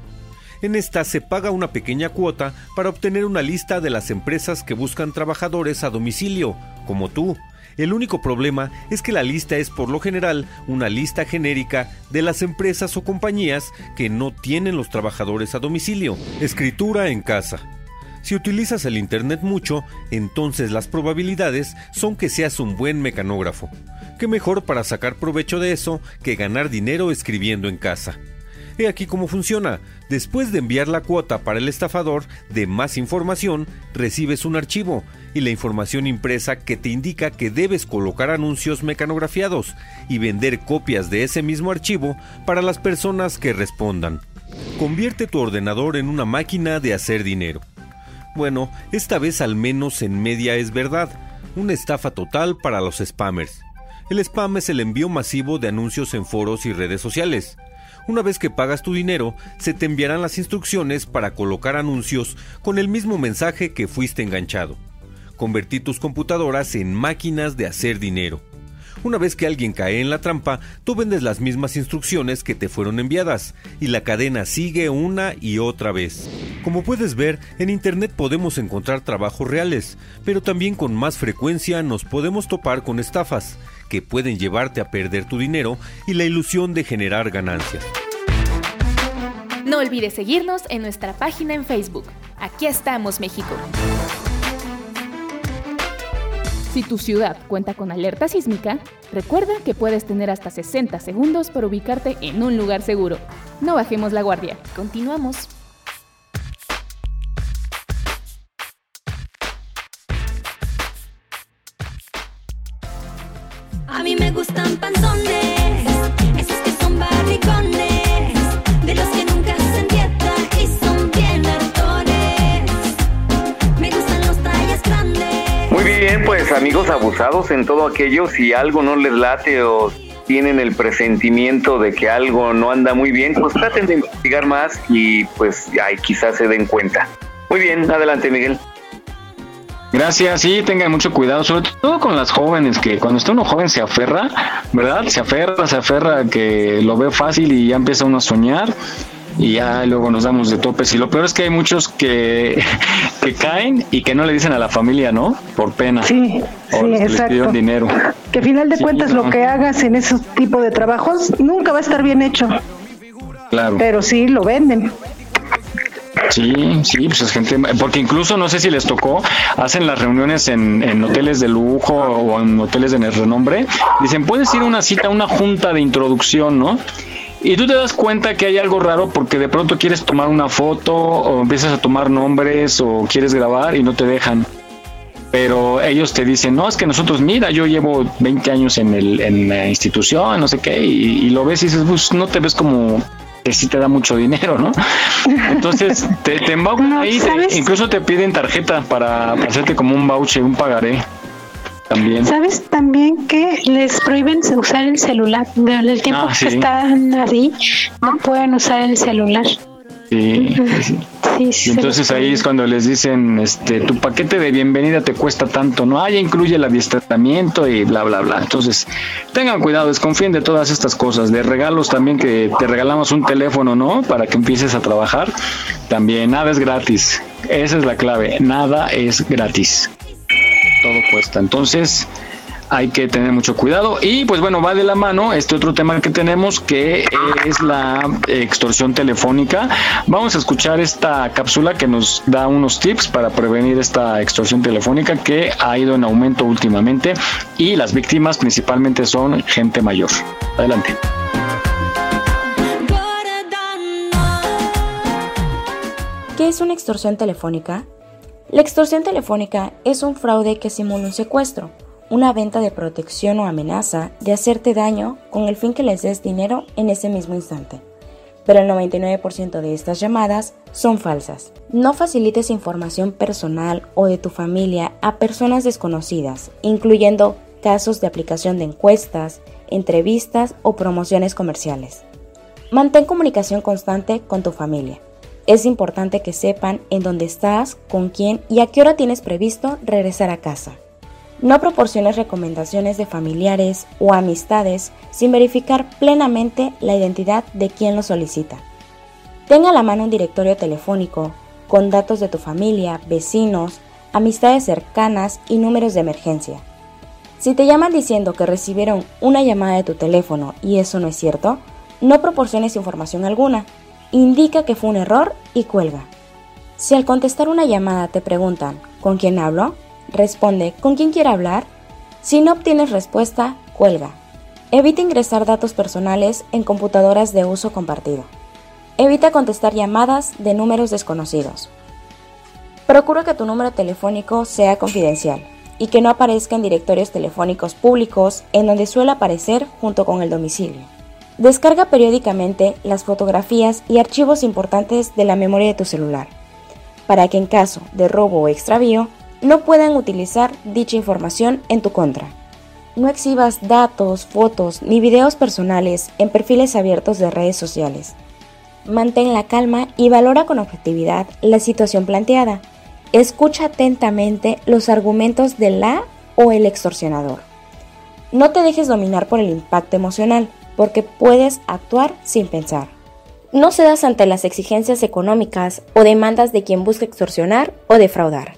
En esta se paga una pequeña cuota para obtener una lista de las empresas que buscan trabajadores a domicilio, como tú. El único problema es que la lista es por lo general una lista genérica de las empresas o compañías que no tienen los trabajadores a domicilio. Escritura en casa. Si utilizas el Internet mucho, entonces las probabilidades son que seas un buen mecanógrafo. ¿Qué mejor para sacar provecho de eso que ganar dinero escribiendo en casa? He aquí cómo funciona. Después de enviar la cuota para el estafador de más información, recibes un archivo y la información impresa que te indica que debes colocar anuncios mecanografiados y vender copias de ese mismo archivo para las personas que respondan. Convierte tu ordenador en una máquina de hacer dinero. Bueno, esta vez al menos en media es verdad, una estafa total para los spammers. El spam es el envío masivo de anuncios en foros y redes sociales. Una vez que pagas tu dinero, se te enviarán las instrucciones para colocar anuncios con el mismo mensaje que fuiste enganchado. Convertir tus computadoras en máquinas de hacer dinero. Una vez que alguien cae en la trampa, tú vendes las mismas instrucciones que te fueron enviadas y la cadena sigue una y otra vez. Como puedes ver, en Internet podemos encontrar trabajos reales, pero también con más frecuencia nos podemos topar con estafas que pueden llevarte a perder tu dinero y la ilusión de generar ganancias. No olvides seguirnos en nuestra página en Facebook. Aquí estamos, México. Si tu ciudad cuenta con alerta sísmica, recuerda que puedes tener hasta 60 segundos para ubicarte en un lugar seguro. No bajemos la guardia. Continuamos. Mí me gustan panzones, esos que son barricones, de los que nunca hacen dieta y son bien hartones. Me gustan los tallas grandes. Muy bien, pues amigos abusados en todo aquello, si algo no les late o tienen el presentimiento de que algo no anda muy bien, pues traten de investigar más y pues ay, quizás se den cuenta. Muy bien, adelante Miguel. Gracias, sí, tengan mucho cuidado, sobre todo con las jóvenes, que cuando está uno joven se aferra, ¿verdad? Se aferra, se aferra que lo ve fácil y ya empieza uno a soñar y ya luego nos damos de topes. Y lo peor es que hay muchos que, que caen y que no le dicen a la familia, ¿no? Por pena. Sí, o sí, les pidieron dinero. Que al final de Sí, cuentas no. lo que hagas en ese tipo de trabajos nunca va a estar bien hecho, Claro. pero sí lo venden. Sí, sí, pues es gente, porque incluso no sé si les tocó, hacen las reuniones en, en hoteles de lujo o en hoteles de renombre, dicen, puedes ir a una cita, una junta de introducción, ¿no? Y tú te das cuenta que hay algo raro porque de pronto quieres tomar una foto o empiezas a tomar nombres o quieres grabar y no te dejan. Pero ellos te dicen, no, es que nosotros, mira, yo llevo 20 años en, el, en la institución, no sé qué, y, y lo ves y dices, pues no te ves como que sí te da mucho dinero, ¿no? Entonces te, te embaucan ahí, te- incluso te piden tarjeta para, para hacerte como un voucher, un pagaré. También. ¿Sabes también que les prohíben usar el celular? Durante el tiempo Ah, que están así, no pueden usar el celular. Sí, sí, sí. Sí, Y entonces ahí es cuando les dicen, este, tu paquete de bienvenida te cuesta tanto, ¿no? Ah, ya incluye el adiestramiento y bla, bla, bla. Entonces, tengan cuidado, desconfíen de todas estas cosas, de regalos también que te regalamos un teléfono, ¿no? Para que empieces a trabajar. También, nada es gratis. Esa es la clave, nada es gratis. Todo cuesta. Entonces, hay que tener mucho cuidado. Y pues bueno, va de la mano este otro tema que tenemos que es la extorsión telefónica. Vamos a escuchar esta cápsula que nos da unos tips para prevenir esta extorsión telefónica que ha ido en aumento últimamente y las víctimas principalmente son gente mayor. Adelante. ¿Qué es una extorsión telefónica? La extorsión telefónica es un fraude que simula un secuestro, una venta de protección o amenaza de hacerte daño con el fin que les des dinero en ese mismo instante. Pero el 99% de estas llamadas son falsas. No facilites información personal o de tu familia a personas desconocidas, incluyendo casos de aplicación de encuestas, entrevistas o promociones comerciales. Mantén comunicación constante con tu familia. Es importante que sepan en dónde estás, con quién y a qué hora tienes previsto regresar a casa. No proporciones recomendaciones de familiares o amistades sin verificar plenamente la identidad de quien lo solicita. Tenga a la mano un directorio telefónico con datos de tu familia, vecinos, amistades cercanas y números de emergencia. Si te llaman diciendo que recibieron una llamada de tu teléfono y eso no es cierto, no proporciones información alguna. Indica que fue un error y cuelga. Si al contestar una llamada te preguntan ¿con quién hablo? Responde ¿con quién quiere hablar? Si no obtienes respuesta, cuelga. Evita ingresar datos personales en computadoras de uso compartido. Evita contestar llamadas de números desconocidos. Procura que tu número telefónico sea confidencial y que no aparezca en directorios telefónicos públicos en donde suele aparecer junto con el domicilio. Descarga periódicamente las fotografías y archivos importantes de la memoria de tu celular, para que en caso de robo o extravío no puedan utilizar dicha información en tu contra. No exhibas datos, fotos ni videos personales en perfiles abiertos de redes sociales. Mantén la calma y valora con objetividad la situación planteada. Escucha atentamente los argumentos de la o el extorsionador. No te dejes dominar por el impacto emocional, porque puedes actuar sin pensar. No cedas ante las exigencias económicas o demandas de quien busca extorsionar o defraudar.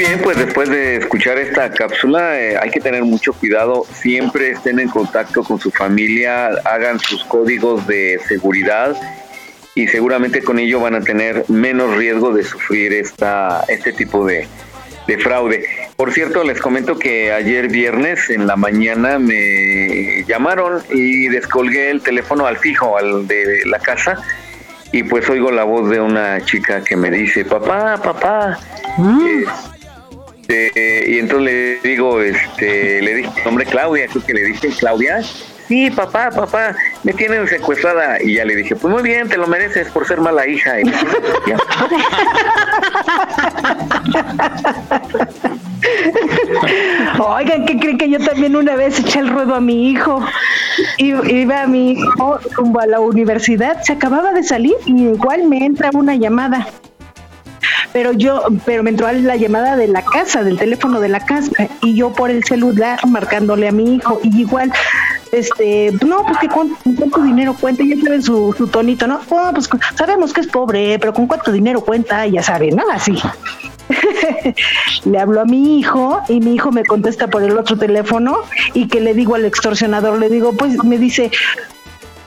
bien, pues después de escuchar esta cápsula eh, hay que tener mucho cuidado, siempre estén en contacto con su familia, hagan sus códigos de seguridad y seguramente con ello van a tener menos riesgo de sufrir esta, este tipo de, de fraude. Por cierto, les comento que ayer viernes en la mañana me llamaron y descolgué el teléfono al fijo, al de la casa, y pues oigo la voz de una chica que me dice, papá, papá. Este, y entonces le digo, este, le dije, nombre Claudia, creo que le dije, Claudia. Sí, papá, papá, me tienen secuestrada. Y ya le dije, pues muy bien, te lo mereces por ser mala hija. Oigan, ¿qué creen que yo también una vez eché el ruedo a mi hijo? I- Iba a mi hijo rumbo a la universidad, se acababa de salir y igual me entra una llamada. Pero yo, pero me entró la llamada de la casa, del teléfono de la casa, y yo por el celular marcándole a mi hijo, y igual, este, no, pues que cuánto, cuánto dinero cuenta, ya saben su, su tonito, ¿no? Pues sabemos que es pobre, pero con cuánto dinero cuenta, ya saben, ¿no? Así. le hablo a mi hijo y mi hijo me contesta por el otro teléfono y que le digo al extorsionador, le digo, pues me dice,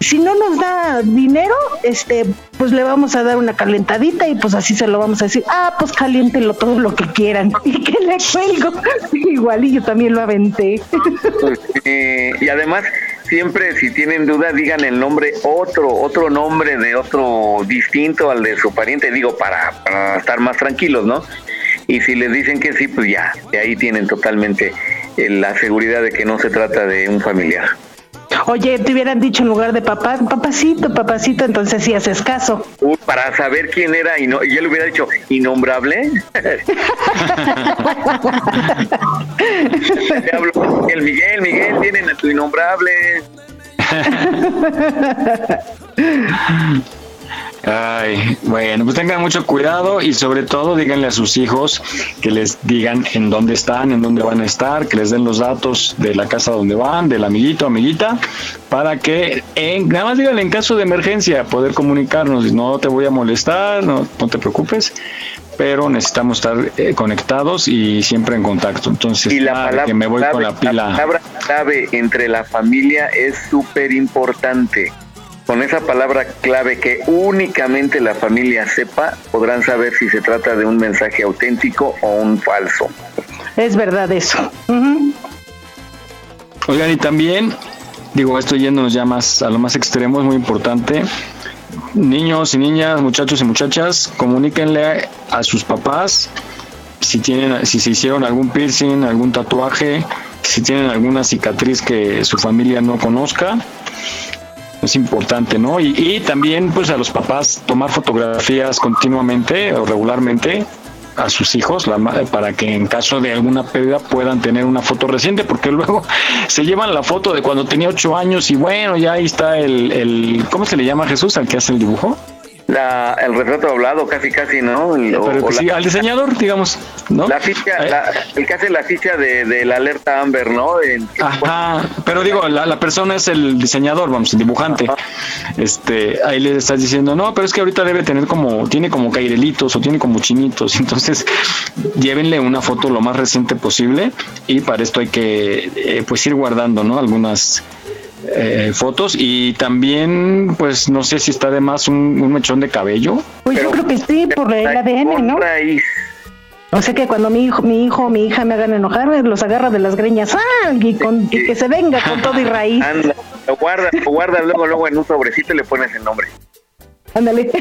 si no nos da dinero, este, pues le vamos a dar una calentadita y pues así se lo vamos a decir, ah, pues caliéntelo todo lo que quieran y que le cuelgo. Igual y yo también lo aventé. Eh, y además, siempre si tienen duda, digan el nombre otro, otro nombre de otro distinto al de su pariente, digo, para, para estar más tranquilos, ¿no? Y si les dicen que sí, pues ya, de ahí tienen totalmente la seguridad de que no se trata de un familiar. Oye, te hubieran dicho en lugar de papá, papacito, papacito, entonces sí haces caso. Uh, para saber quién era y no, y él hubiera dicho innombrable. Te hablo, el Miguel, Miguel, tienen a tu innombrable. Ay, bueno, pues tengan mucho cuidado y sobre todo díganle a sus hijos que les digan en dónde están, en dónde van a estar, que les den los datos de la casa donde van, del amiguito, amiguita, para que en, nada más díganle en caso de emergencia poder comunicarnos. No te voy a molestar, no, no te preocupes, pero necesitamos estar eh, conectados y siempre en contacto. Entonces, Y la palabra, que me voy con la clave, pila. palabra clave entre la familia es súper importante. Con esa palabra clave que únicamente la familia sepa, podrán saber si se trata de un mensaje auténtico o un falso. Es verdad eso. Oigan, y también, digo, esto yéndonos ya más a lo más extremo, es muy importante. Niños y niñas, muchachos y muchachas, comuníquenle a sus papás si tienen, si se hicieron algún piercing, algún tatuaje, si tienen alguna cicatriz que su familia no conozca. Es importante, ¿no? Y, también, pues, a los papás tomar fotografías continuamente o regularmente a sus hijos la para que en caso de alguna pérdida puedan tener una foto reciente porque luego se llevan la foto de cuando tenía ocho años y bueno ya ahí está el, el ¿cómo se le llama Jesús al que hace el dibujo? La, el retrato hablado, casi, casi, ¿no? El- Pero o que la- sí, al diseñador, digamos, ¿no? La ficha, Eh. la- el que hace la ficha de, de la alerta Amber, ¿no? Ajá, pero digo, la, la persona es el diseñador, vamos, el dibujante. Este, ahí le estás diciendo, no, pero es que ahorita debe tener como, tiene como cairelitos o tiene como chinitos. Entonces, llévenle una foto lo más reciente posible y para esto hay que, eh, pues, ir guardando, ¿no? Algunas eh, fotos y también, pues, no sé si está de más un, un mechón de cabello. Pues yo creo que sí, por el ADN, ¿no? O sea que cuando mi hijo, mi hijo o mi hija me hagan enojar, los agarra de las greñas ¡ah! y, con, y que se venga con todo y raíz. Anda, lo guarda, lo guarda luego, luego en un sobrecito y le pones el nombre. Ándale.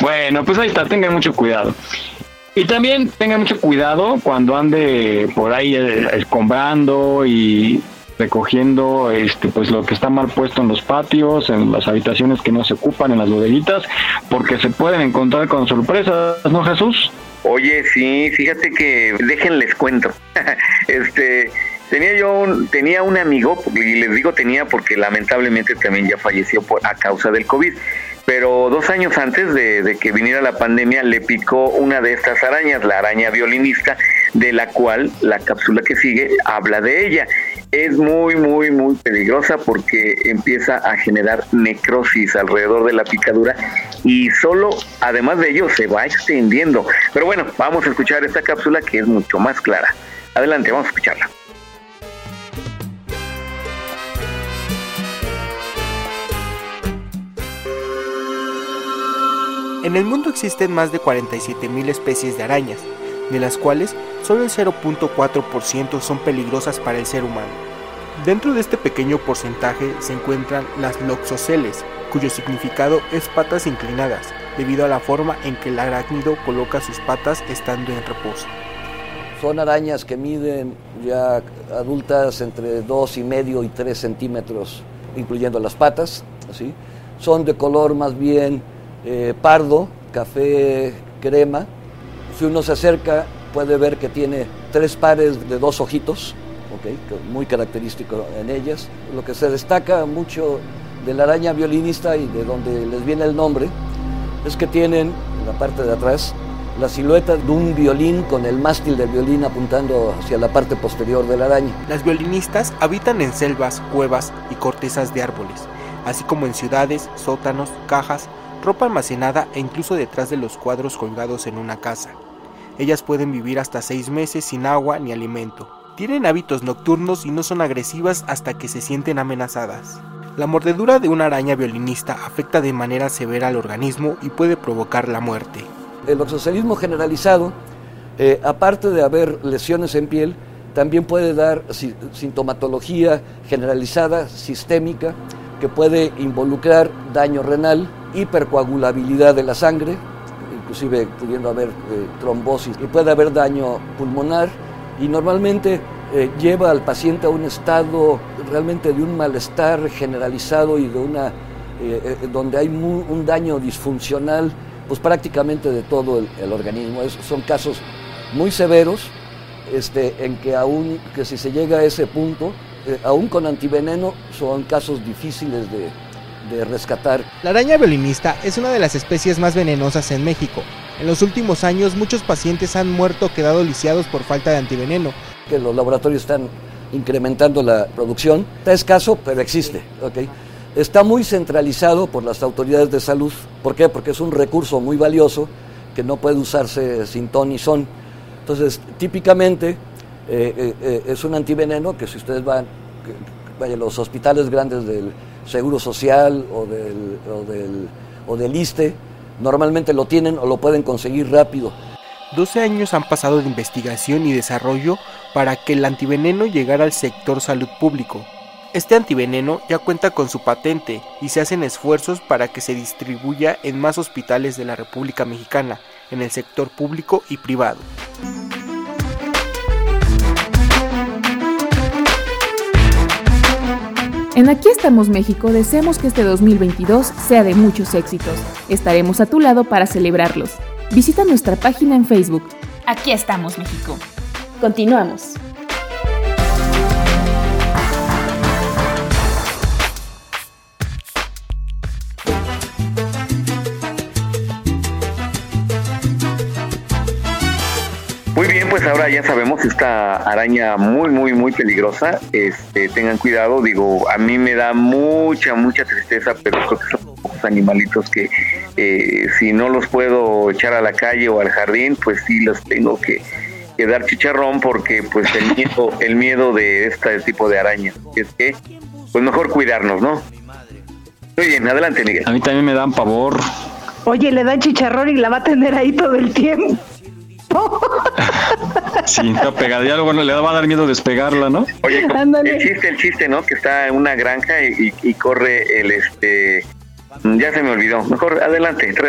Bueno, pues ahí está, tengan mucho cuidado. Y también tengan mucho cuidado cuando ande por ahí eh, escombrando y recogiendo este pues lo que está mal puesto en los patios, en las habitaciones que no se ocupan, en las bodeguitas, porque se pueden encontrar con sorpresas, ¿no, Jesús? Oye, sí, fíjate que déjenles cuento. este, tenía yo un, tenía un amigo, y les digo tenía porque lamentablemente también ya falleció por, a causa del COVID. Pero dos años antes de, de que viniera la pandemia le picó una de estas arañas, la araña violinista, de la cual la cápsula que sigue habla de ella. Es muy, muy, muy peligrosa porque empieza a generar necrosis alrededor de la picadura y solo, además de ello, se va extendiendo. Pero bueno, vamos a escuchar esta cápsula que es mucho más clara. Adelante, vamos a escucharla. En el mundo existen más de 47.000 especies de arañas, de las cuales solo el 0.4% son peligrosas para el ser humano. Dentro de este pequeño porcentaje se encuentran las loxoceles, cuyo significado es patas inclinadas, debido a la forma en que el arácnido coloca sus patas estando en reposo. Son arañas que miden ya adultas entre 2 y medio y 3 centímetros, incluyendo las patas. Son de color más bien eh, pardo, café, crema. Si uno se acerca puede ver que tiene tres pares de dos ojitos, ¿ok? que muy característico en ellas. Lo que se destaca mucho de la araña violinista y de donde les viene el nombre es que tienen en la parte de atrás la silueta de un violín con el mástil del violín apuntando hacia la parte posterior de la araña. Las violinistas habitan en selvas, cuevas y cortezas de árboles, así como en ciudades, sótanos, cajas, ropa almacenada e incluso detrás de los cuadros colgados en una casa. Ellas pueden vivir hasta seis meses sin agua ni alimento. Tienen hábitos nocturnos y no son agresivas hasta que se sienten amenazadas. La mordedura de una araña violinista afecta de manera severa al organismo y puede provocar la muerte. El oxocelismo generalizado, eh, aparte de haber lesiones en piel, también puede dar si- sintomatología generalizada, sistémica, que puede involucrar daño renal, hipercoagulabilidad de la sangre, inclusive pudiendo haber eh, trombosis, y puede haber daño pulmonar, y normalmente eh, lleva al paciente a un estado realmente de un malestar generalizado y de una, eh, donde hay un daño disfuncional pues prácticamente de todo el, el organismo. Es- son casos muy severos, este, en que aún que si se llega a ese punto, eh, aún con antiveneno, son casos difíciles de, de rescatar. La araña violinista es una de las especies más venenosas en México. En los últimos años muchos pacientes han muerto o quedado lisiados por falta de antiveneno. que los laboratorios están incrementando la producción. Está escaso, pero existe. ¿ok? Está muy centralizado por las autoridades de salud. ¿Por qué? Porque es un recurso muy valioso que no puede usarse sin ton ni son. Entonces, típicamente eh, eh, eh, es un antiveneno que si ustedes van que- vaya, los hospitales grandes del Seguro Social o del, o del, o del ISSSTE, normalmente lo tienen o lo pueden conseguir rápido. 12 años han pasado de investigación y desarrollo para que el antiveneno llegara al sector salud público. Este antiveneno ya cuenta con su patente y se hacen esfuerzos para que se distribuya en más hospitales de la República Mexicana, en el sector público y privado. En Aquí estamos México deseamos que este 2022 sea de muchos éxitos. Estaremos a tu lado para celebrarlos. Visita nuestra página en Facebook. Aquí estamos, México. Continuamos. Pues ahora ya sabemos esta araña muy, muy, muy peligrosa. Este, tengan cuidado, digo, a mí me da mucha, mucha tristeza, pero creo que son pocos animalitos que eh, si no los puedo echar a la calle o al jardín, pues sí los tengo que, que dar chicharrón porque pues el miedo, el miedo de este tipo de araña. Es que, pues mejor cuidarnos, ¿no? Muy bien, adelante, Miguel. A mí también me dan pavor. Oye, le dan chicharrón y la va a tener ahí todo el tiempo. Sí, está pegada. Ya luego le va a dar miedo despegarla, ¿no? Oye, el chiste, el chiste, ¿no? Que está en una granja y, y- y corre el este. Ya se me olvidó. Mejor adelante.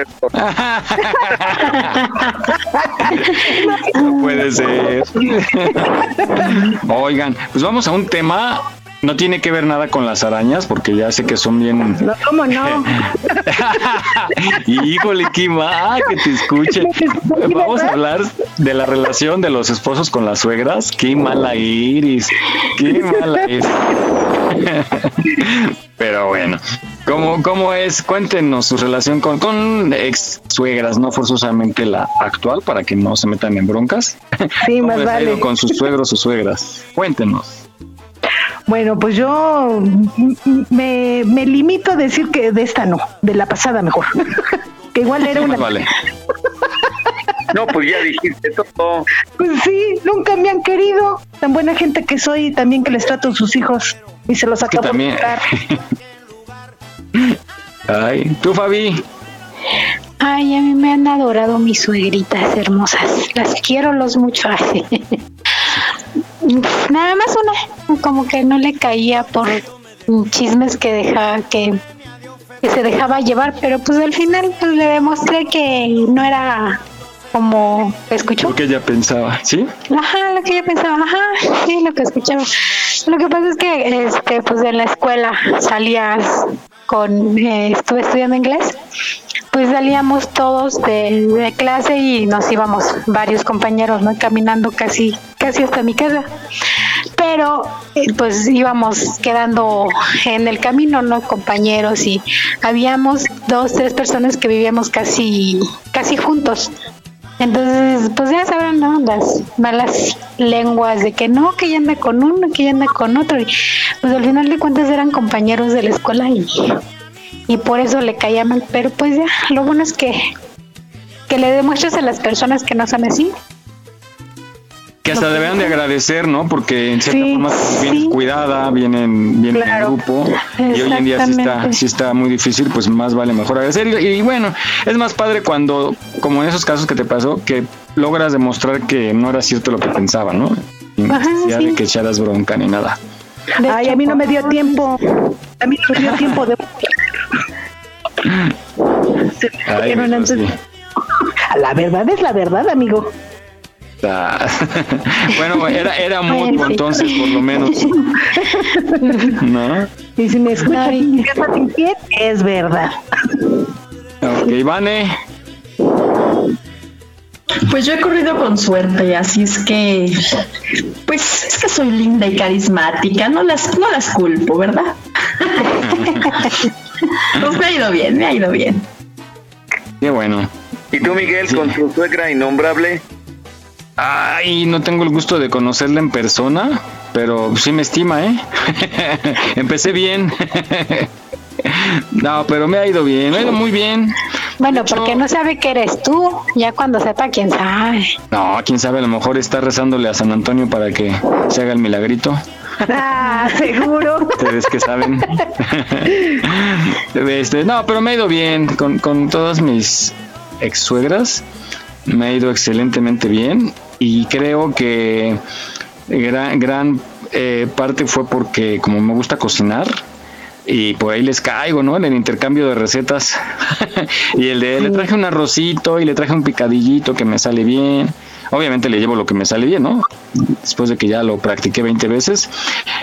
No puede ser. Oigan, pues vamos a un tema. No tiene que ver nada con las arañas, porque ya sé que son bien. No, ¿cómo no? Híjole, mal que te escuche. Vamos a hablar de la relación de los esposos con las suegras. Qué mala iris. Qué mala es. Pero bueno, ¿cómo, cómo es? Cuéntenos su relación con, con ex suegras, no forzosamente la actual, para que no se metan en broncas. Sí, ¿Cómo más les ha ido vale. con sus suegros o suegras? Cuéntenos. Bueno, pues yo me, me limito a decir que de esta no, de la pasada mejor. que igual era una... Vale. No, pues ya dijiste todo. Pues sí, nunca me han querido. Tan buena gente que soy, también que les trato a sus hijos y se los Que acabo de también. Ay, tú, Fabi. Ay, a mí me han adorado mis suegritas hermosas. Las quiero los mucho. Nada más una, como que no le caía por chismes que dejaba que, que se dejaba llevar, pero pues al final pues, le demostré que no era como escuchó. Lo que ella pensaba, ¿sí? Ajá, lo que yo pensaba, ajá, sí, lo que escuchaba. Lo que pasa es que, este, pues en la escuela salías con, eh, estuve estudiando inglés, pues salíamos todos de, clase y nos íbamos varios compañeros, ¿no? Caminando casi, casi hasta mi casa. Pero, eh, pues íbamos quedando en el camino, ¿no? Compañeros y habíamos dos, tres personas que vivíamos casi, casi juntos. Entonces, pues ya sabrán, ¿no? Las malas lenguas de que no, que ella anda con uno, que ella anda con otro. Y pues al final de cuentas eran compañeros de la escuela y, y por eso le caía mal. Pero pues ya, lo bueno es que, que le demuestres a las personas que no son así. Que hasta deberían de agradecer, ¿no? Porque en cierta Sí, forma vienen cuidada, vienen, vienen Claro. en grupo. Y hoy en día sí está, sí está muy difícil, pues más vale mejor agradecer. Y, y bueno, es más padre cuando, como en esos casos que te pasó, que logras demostrar que no era cierto lo que pensaba, ¿no? Sin necesidad sí. de que echaras bronca ni nada. Ay, a mí no me dio tiempo. A mí no me dio tiempo de... Se me Ay, antes. sí. La verdad es la verdad, amigo. Bueno, era, era mutuo Bueno, sí. entonces, por lo menos. ¿No? Y si me escuchas es verdad. Ok, Vane. Pues yo he corrido con suerte, así es que, pues es que soy linda y carismática, no las, no las culpo, ¿verdad? pues me ha ido bien, me ha ido bien. Qué bueno. ¿Y tú, Miguel, con tu suegra innombrable? Ay, no tengo el gusto de conocerla en persona, pero sí me estima, ¿eh? Empecé bien. no, pero me ha ido bien, me ha ido muy bien. Bueno, porque no sabe que eres tú. Ya cuando sepa, quién sabe. No, quién sabe, a lo mejor está rezándole a San Antonio para que se haga el milagrito. Ah, seguro. Ustedes que saben. Este, no, pero me ha ido bien con, con todas mis ex suegras. Me ha ido excelentemente bien y creo que gran, gran eh, parte fue porque como me gusta cocinar y por ahí les caigo, ¿no? En el intercambio de recetas y el de le traje un arrocito y le traje un picadillito que me sale bien. Obviamente le llevo lo que me sale bien, ¿no? Después de que ya lo practiqué 20 veces,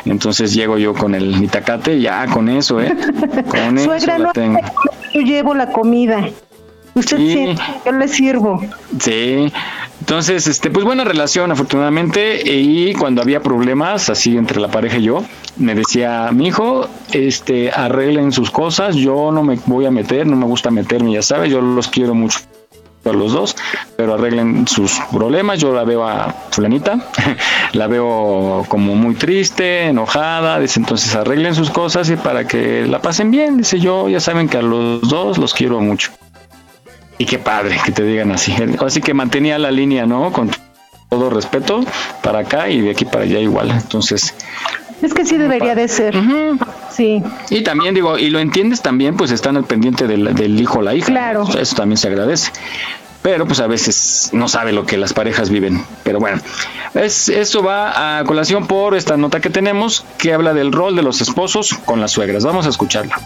entonces llego yo con el itacate, ya con eso, ¿eh? Con eso Suegra, la tengo. yo llevo la comida. Usted Sí. sí, yo le sirvo. Sí. Entonces, este, pues buena relación, afortunadamente. Y cuando había problemas, así entre la pareja y yo, me decía, mi hijo, este, arreglen sus cosas, yo no me voy a meter, no me gusta meterme, ya sabes, yo los quiero mucho. a los dos, pero arreglen sus problemas. Yo la veo a fulanita, la veo como muy triste, enojada, dice entonces arreglen sus cosas y para que la pasen bien, dice yo, ya saben que a los dos los quiero mucho. Y qué padre que te digan así. Así que mantenía la línea, ¿no? Con todo respeto para acá y de aquí para allá igual. Entonces, Es que sí debería de ser. Sí. y también digo, y lo entiendes también, pues están al pendiente del, del hijo o la hija. Claro. Eso también se agradece. Pero pues a veces no sabe lo que las parejas viven. Pero bueno, es, eso va a colación por esta nota que tenemos que habla del rol de los esposos con las suegras. Vamos a escucharla.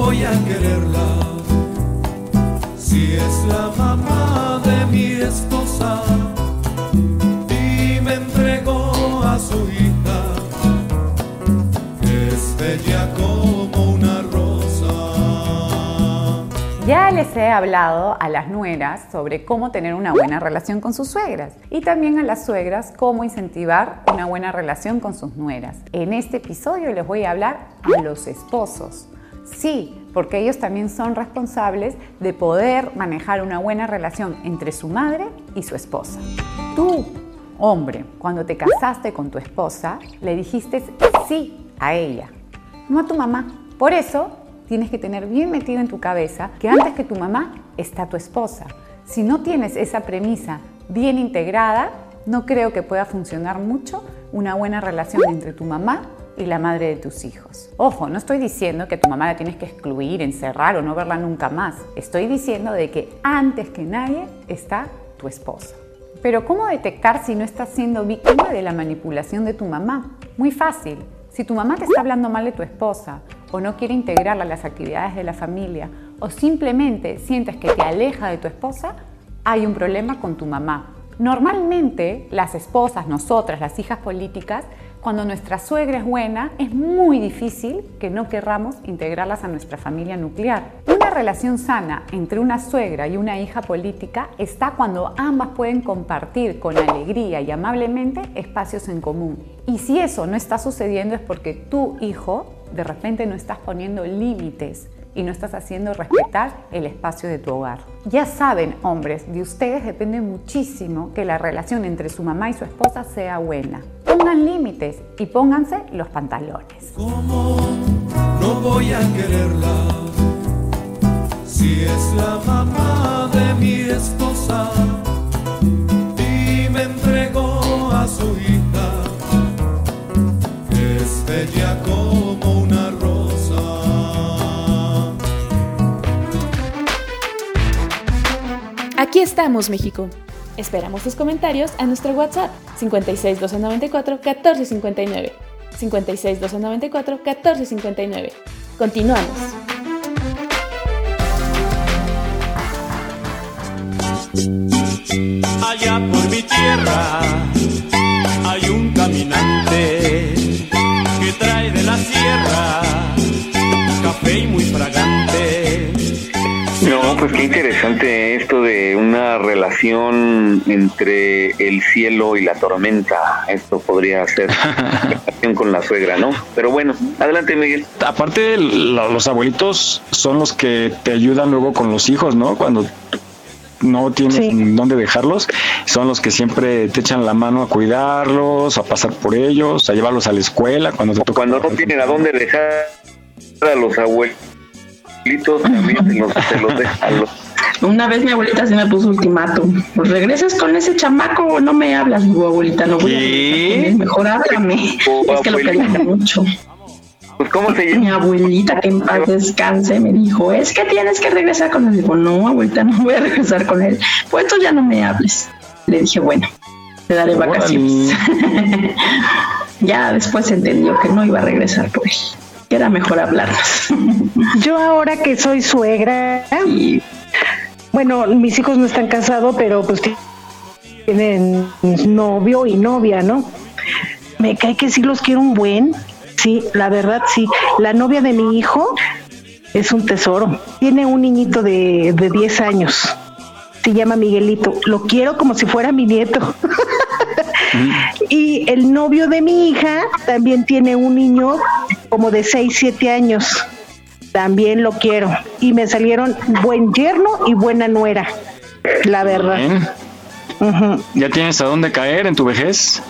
Voy a quererla si es la mamá de mi esposa y me entregó a su hija es bella como una rosa Ya les he hablado a las nueras sobre cómo tener una buena relación con sus suegras y también a las suegras cómo incentivar una buena relación con sus nueras. En este episodio les voy a hablar a los esposos. Sí, porque ellos también son responsables de poder manejar una buena relación entre su madre y su esposa. Tú, hombre, cuando te casaste con tu esposa, le dijiste sí a ella, no a tu mamá. Por eso tienes que tener bien metido en tu cabeza que antes que tu mamá está tu esposa. Si no tienes esa premisa bien integrada, no creo que pueda funcionar mucho una buena relación entre tu mamá y la madre de tus hijos. Ojo, no estoy diciendo que tu mamá la tienes que excluir, encerrar o no verla nunca más. Estoy diciendo de que antes que nadie está tu esposa. Pero ¿cómo detectar si no estás siendo víctima de la manipulación de tu mamá? Muy fácil. Si tu mamá te está hablando mal de tu esposa o no quiere integrarla a las actividades de la familia o simplemente sientes que te aleja de tu esposa, hay un problema con tu mamá. Normalmente las esposas, nosotras, las hijas políticas, cuando nuestra suegra es buena, es muy difícil que no querramos integrarlas a nuestra familia nuclear. Una relación sana entre una suegra y una hija política está cuando ambas pueden compartir con alegría y amablemente espacios en común. Y si eso no está sucediendo es porque tu hijo de repente no estás poniendo límites y no estás haciendo respetar el espacio de tu hogar. Ya saben, hombres, de ustedes depende muchísimo que la relación entre su mamá y su esposa sea buena. Pongan límites y pónganse los pantalones. no voy a quererla si es la mamá de mi esposa y me entregó a su hija que es bella como una rosa Aquí estamos, México. Esperamos tus comentarios a nuestro WhatsApp 56 294 1459. 56 294 1459. Continuamos. Allá por mi tierra hay un caminante que trae de la sierra café y muy fragante. Pues qué interesante esto de una relación entre el cielo y la tormenta. Esto podría ser relación con la suegra, ¿no? Pero bueno, adelante Miguel. Aparte, lo- los abuelitos son los que te ayudan luego con los hijos, ¿no? Cuando no tienes dónde dejarlos, son los que siempre te echan la mano a cuidarlos, a pasar por ellos, a llevarlos a la escuela. Cuando, te toca- Cuando no tienen a dónde dejar a los también se los, se los deja a los Una vez mi abuelita se me puso ultimátum. Pues regresas con ese chamaco o no me hablas, digo, abuelita, no voy a con él, mejor háblame. es que lo quería mucho. Pues cómo se Mi abuelita, que en paz descanse, me dijo, es que tienes que regresar con él. Digo, no, abuelita, no voy a regresar con él. Pues entonces ya no me hables. Le dije, bueno, te daré vacaciones. ya después entendió que no iba a regresar por él. Era mejor hablarnos. Yo ahora que soy suegra, bueno, mis hijos no están casados, pero pues tienen novio y novia, ¿no? Me cae que sí los quiero un buen. Sí, la verdad sí. La novia de mi hijo es un tesoro. Tiene un niñito de, de 10 años. Se llama Miguelito. Lo quiero como si fuera mi nieto. Y el novio de mi hija también tiene un niño como de 6, 7 años. también lo quiero. Y me salieron buen yerno y buena nuera, la verdad. Bien. ¿Ya tienes a dónde caer en tu vejez?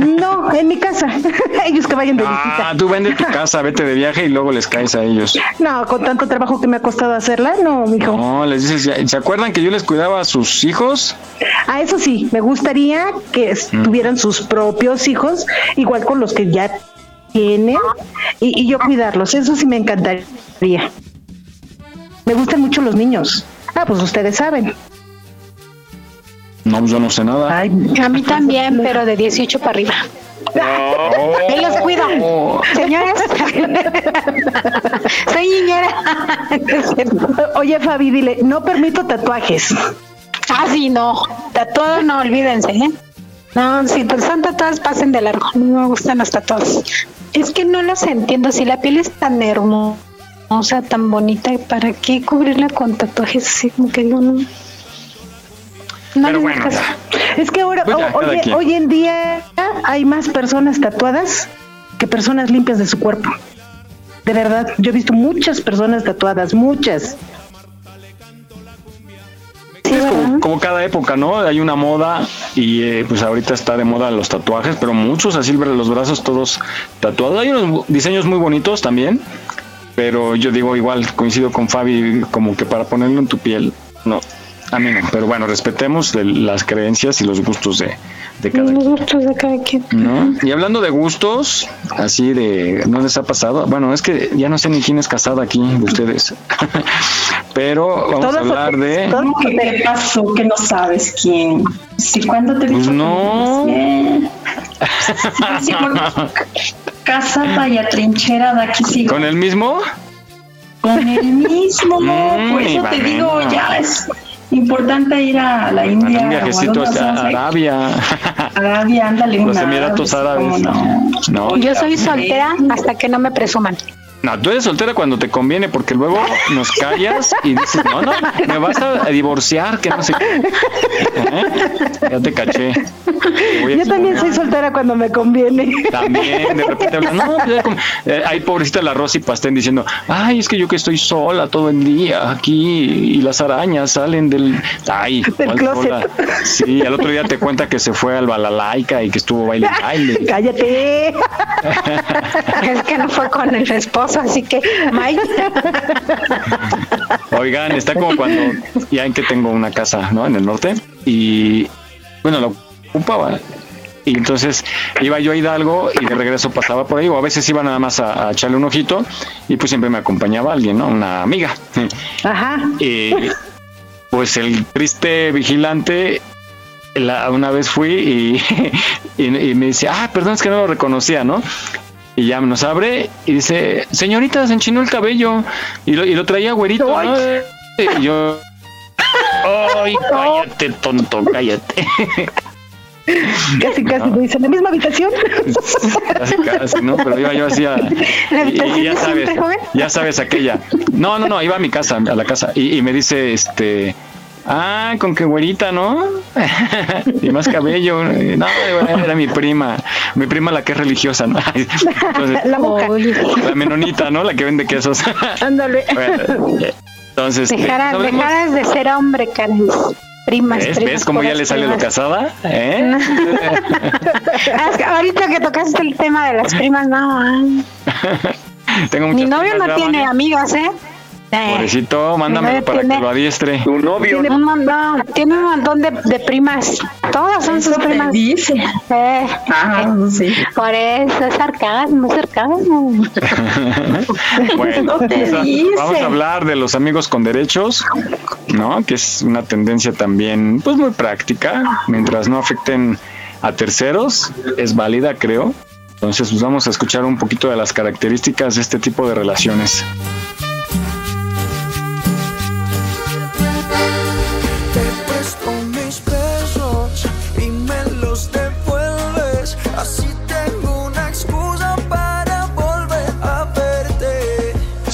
No, en mi casa. Ellos que vayan de visita. Ah, tú vende tu casa, vete de viaje y luego les caes a ellos. No, con tanto trabajo que me ha costado hacerla, no, mijo. No, les dices, ¿se acuerdan que yo les cuidaba a sus hijos? A eso sí, me gustaría que Mm. tuvieran sus propios hijos, igual con los que ya tienen, y, y yo cuidarlos. Eso sí me encantaría. Me gustan mucho los niños. Ah, pues ustedes saben. No, pues yo no sé nada. A mí también, pero de 18 para arriba. Él los cuida. Señores. Soy niñera. Oye, Fabi, dile, no permito tatuajes. Ah, sí, no. Tatuados no, olvídense, ¿eh? No, si pues son tatuados, pasen de largo. No me gustan los tatuados. Es que no los entiendo. Si la piel es tan hermosa, tan bonita, ¿para qué cubrirla con tatuajes así? Como que digo, no. No Pero bueno. Es que ahora, Pues ya, hoy en día hay más personas tatuadas que personas limpias de su cuerpo. De verdad, yo he visto muchas personas tatuadas, muchas. Es como, como cada época, ¿no? Hay una moda y eh, pues ahorita está de moda los tatuajes, pero muchos así los brazos todos tatuados. Hay unos diseños muy bonitos también, pero yo digo igual, coincido con Fabi, como que para ponerlo en tu piel, no, a mí no. Pero bueno, respetemos las creencias y los gustos de, de cada Los gustos de cada quien. ¿no? Y hablando de gustos, así de, ¿no les ha pasado? Bueno, es que ya no sé ni quién es casada aquí de ustedes, pero vamos a hablar de... ¿Qué te pasó que no sabes quién? Si cuando te Pues no. Casada y atrincherada aquí sí. ¿Con el mismo? Con el mismo, Mm, por eso te digo, ya es importante ir a la India. Un o viajecito a, dónde a vas, eh? Arabia, Arabia, ándale, los una Emiratos Árabes, Árabes. ¿cómo no? No, Yo soy soltera hasta que no me presuman. No, tú eres soltera cuando te conviene, porque luego nos callas y dices, no, no, me vas a divorciar, que no sé qué. ¿Eh? Ya te caché. Te Yo también soy soltera cuando me conviene. También, de repente hablan, no, pues, ya como- eh, hay pobrecita la Rosy Pastén diciendo, ay, es que yo que estoy sola todo el día aquí y las arañas salen del, ay, Del ¿cuál closet. sola? Sí, al otro día te cuenta que se fue al balalaica y que estuvo baile baile. Cállate. Es que no fue con el esposo, así que Mike. Oigan, está como cuando, ya en que tengo una casa, ¿no? En el norte y, bueno, lo ocupaba. Y entonces iba yo a Hidalgo y de regreso pasaba por ahí, o a veces iba nada más a, a echarle un ojito y pues siempre me acompañaba alguien, ¿no? Una amiga. Ajá. Y pues el triste vigilante, la- una vez fui y, y, y me dice, ah, perdón, es que no lo reconocía, ¿no? Y ya nos abre y dice, señorita, se enchinó el cabello. Y lo, y lo traía güerito. ¿no? Y yo, ay, cállate, tonto, cállate. Casi, casi me dice, ¿en la misma habitación? Casi, casi, ¿no? Pero iba yo así a... Y, y ya sabes, ya sabes aquella. No, no, no, iba a mi casa, a la casa. Y, y me dice, este... Ah, con qué güerita, ¿no? y más cabello. No, era mi prima. Mi prima la que es religiosa, ¿no? Entonces, La la menonita, ¿no? La que vende quesos. Ándale. Bueno, entonces, este, Dejara- hablemos- dejaras de ser hombre, Karen. Primas, ¿ves? primas, ¿Ves cómo ya le sale lo casada? ¿Eh? Ah, que ahorita que tocaste el tema de las primas, no. Tengo Mi novio no ¿verdad, tiene amigas, ¿eh? Eh, Pobrecito, mándamelo para tiene- que lo adiestre. Tu novio. Tiene un montón, tiene un montón de, de primas. Todas son sus primas. dice. Eh, Ah, sí. por eso es sarcasmo. Bueno, No te vamos a- dice. vamos a hablar de los amigos con derechos, ¿no? Que es una tendencia también, pues muy práctica, mientras no afecten a terceros, es válida, creo. Entonces, pues vamos a escuchar un poquito de las características de este tipo de relaciones.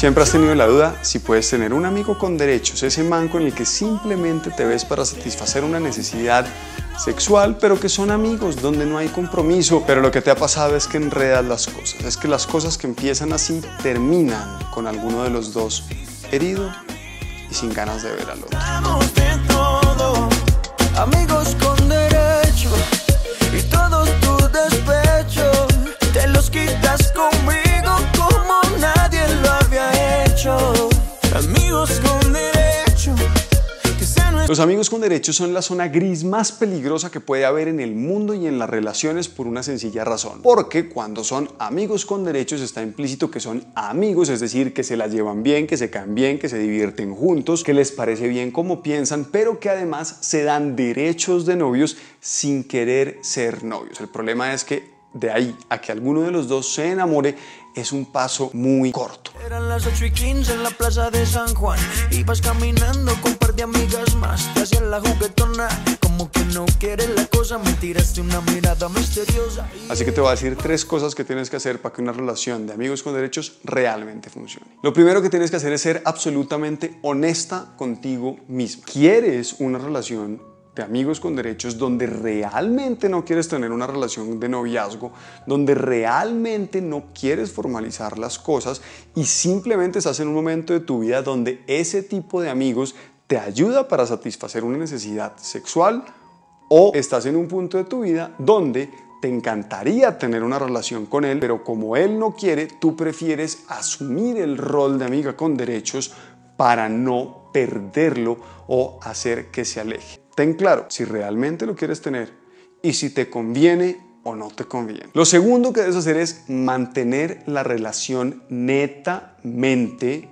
Siempre has tenido la duda si puedes tener un amigo con derechos, ese man con el que simplemente te ves para satisfacer una necesidad sexual, pero que son amigos, donde no hay compromiso. Pero lo que te ha pasado es que enredas las cosas. Es que las cosas que empiezan así terminan con alguno de los dos herido y sin ganas de ver al otro. Los amigos con derechos son la zona gris más peligrosa que puede haber en el mundo y en las relaciones por una sencilla razón. Porque cuando son amigos con derechos está implícito que son amigos, es decir, que se la llevan bien, que se caen bien, que se divierten juntos, que les parece bien como piensan, pero que además se dan derechos de novios sin querer ser novios. El problema es que de ahí a que alguno de los dos se enamore es un paso muy corto. Eran las 8 y 15 en la plaza de San Juan. Ibas caminando con un par de amigas más. Te hacían la juguetona. Como que no quieres la cosa. Me tiraste una mirada misteriosa. Así que te voy a decir tres cosas que tienes que hacer para que una relación de amigos con derechos realmente funcione. Lo primero que tienes que hacer es ser absolutamente honesta contigo mismo. ¿Quieres una relación de amigos con derechos donde realmente no quieres tener una relación de noviazgo, donde realmente no quieres formalizar las cosas y simplemente estás en un momento de tu vida donde ese tipo de amigos te ayuda para satisfacer una necesidad sexual o estás en un punto de tu vida donde te encantaría tener una relación con él, pero como él no quiere, tú prefieres asumir el rol de amiga con derechos para no perderlo o hacer que se aleje. Ten claro si realmente lo quieres tener y si te conviene o no te conviene. Lo segundo que debes hacer es mantener la relación netamente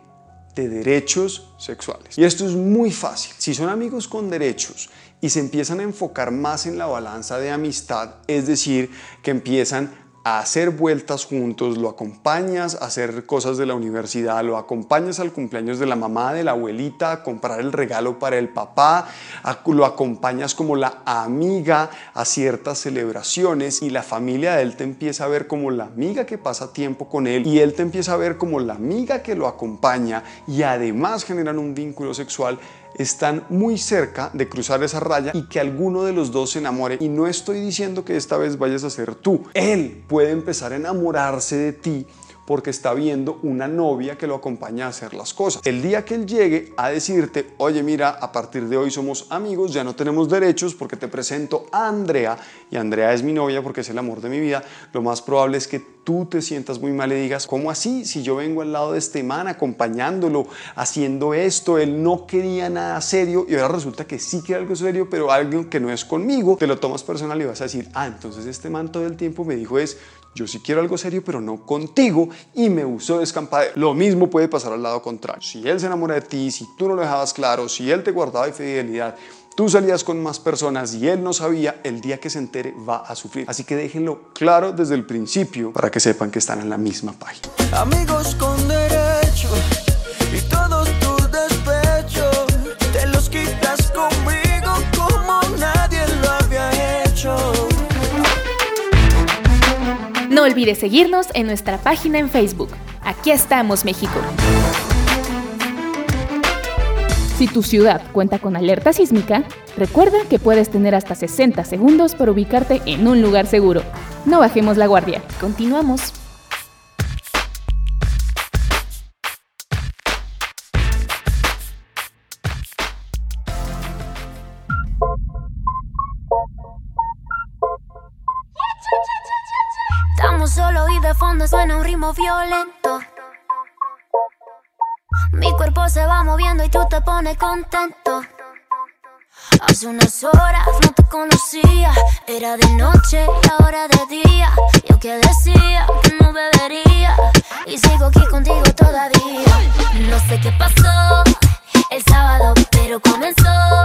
de derechos sexuales. Y esto es muy fácil. Si son amigos con derechos y se empiezan a enfocar más en la balanza de amistad, es decir, que empiezan a hacer vueltas juntos, lo acompañas a hacer cosas de la universidad, lo acompañas al cumpleaños de la mamá, de la abuelita, a comprar el regalo para el papá, a- lo acompañas como la amiga a ciertas celebraciones y la familia de él te empieza a ver como la amiga que pasa tiempo con él y él te empieza a ver como la amiga que lo acompaña y además generan un vínculo sexual están muy cerca de cruzar esa raya y que alguno de los dos se enamore. Y no estoy diciendo que esta vez vayas a ser tú. Él puede empezar a enamorarse de ti porque está viendo una novia que lo acompaña a hacer las cosas. El día que él llegue a decirte, oye mira, a partir de hoy somos amigos, ya no tenemos derechos porque te presento a Andrea y Andrea es mi novia porque es el amor de mi vida, lo más probable es que tú te sientas muy mal y digas, ¿cómo así? Si yo vengo al lado de este man acompañándolo, haciendo esto, él no quería nada serio y ahora resulta que sí quiere algo serio, pero algo que no es conmigo, te lo tomas personal y vas a decir, ah, entonces este man todo el tiempo me dijo es, yo sí quiero algo serio, pero no contigo y me usó de escampadero. Lo mismo puede pasar al lado contrario. Si él se enamora de ti, si tú no lo dejabas claro, si él te guardaba infidelidad, tú salías con más personas y él no sabía, el día que se entere va a sufrir. Así que déjenlo claro desde el principio para que sepan que están en la misma página. Amigos con derecho y todos tus despechos te los quitas conmigo como nadie lo había hecho. No olvides seguirnos en nuestra página en Facebook. Aquí estamos, México. Si tu ciudad cuenta con alerta sísmica, recuerda que puedes tener hasta 60 segundos para ubicarte en un lugar seguro. No bajemos la guardia. Continuamos. Estamos solo y de fondo suena un ritmo violento. Se va moviendo y tú te pones contento. Hace unas horas no te conocía, era de noche y ahora de día. Yo que decía que no bebería y sigo aquí contigo todavía. No sé qué pasó el sábado, pero comenzó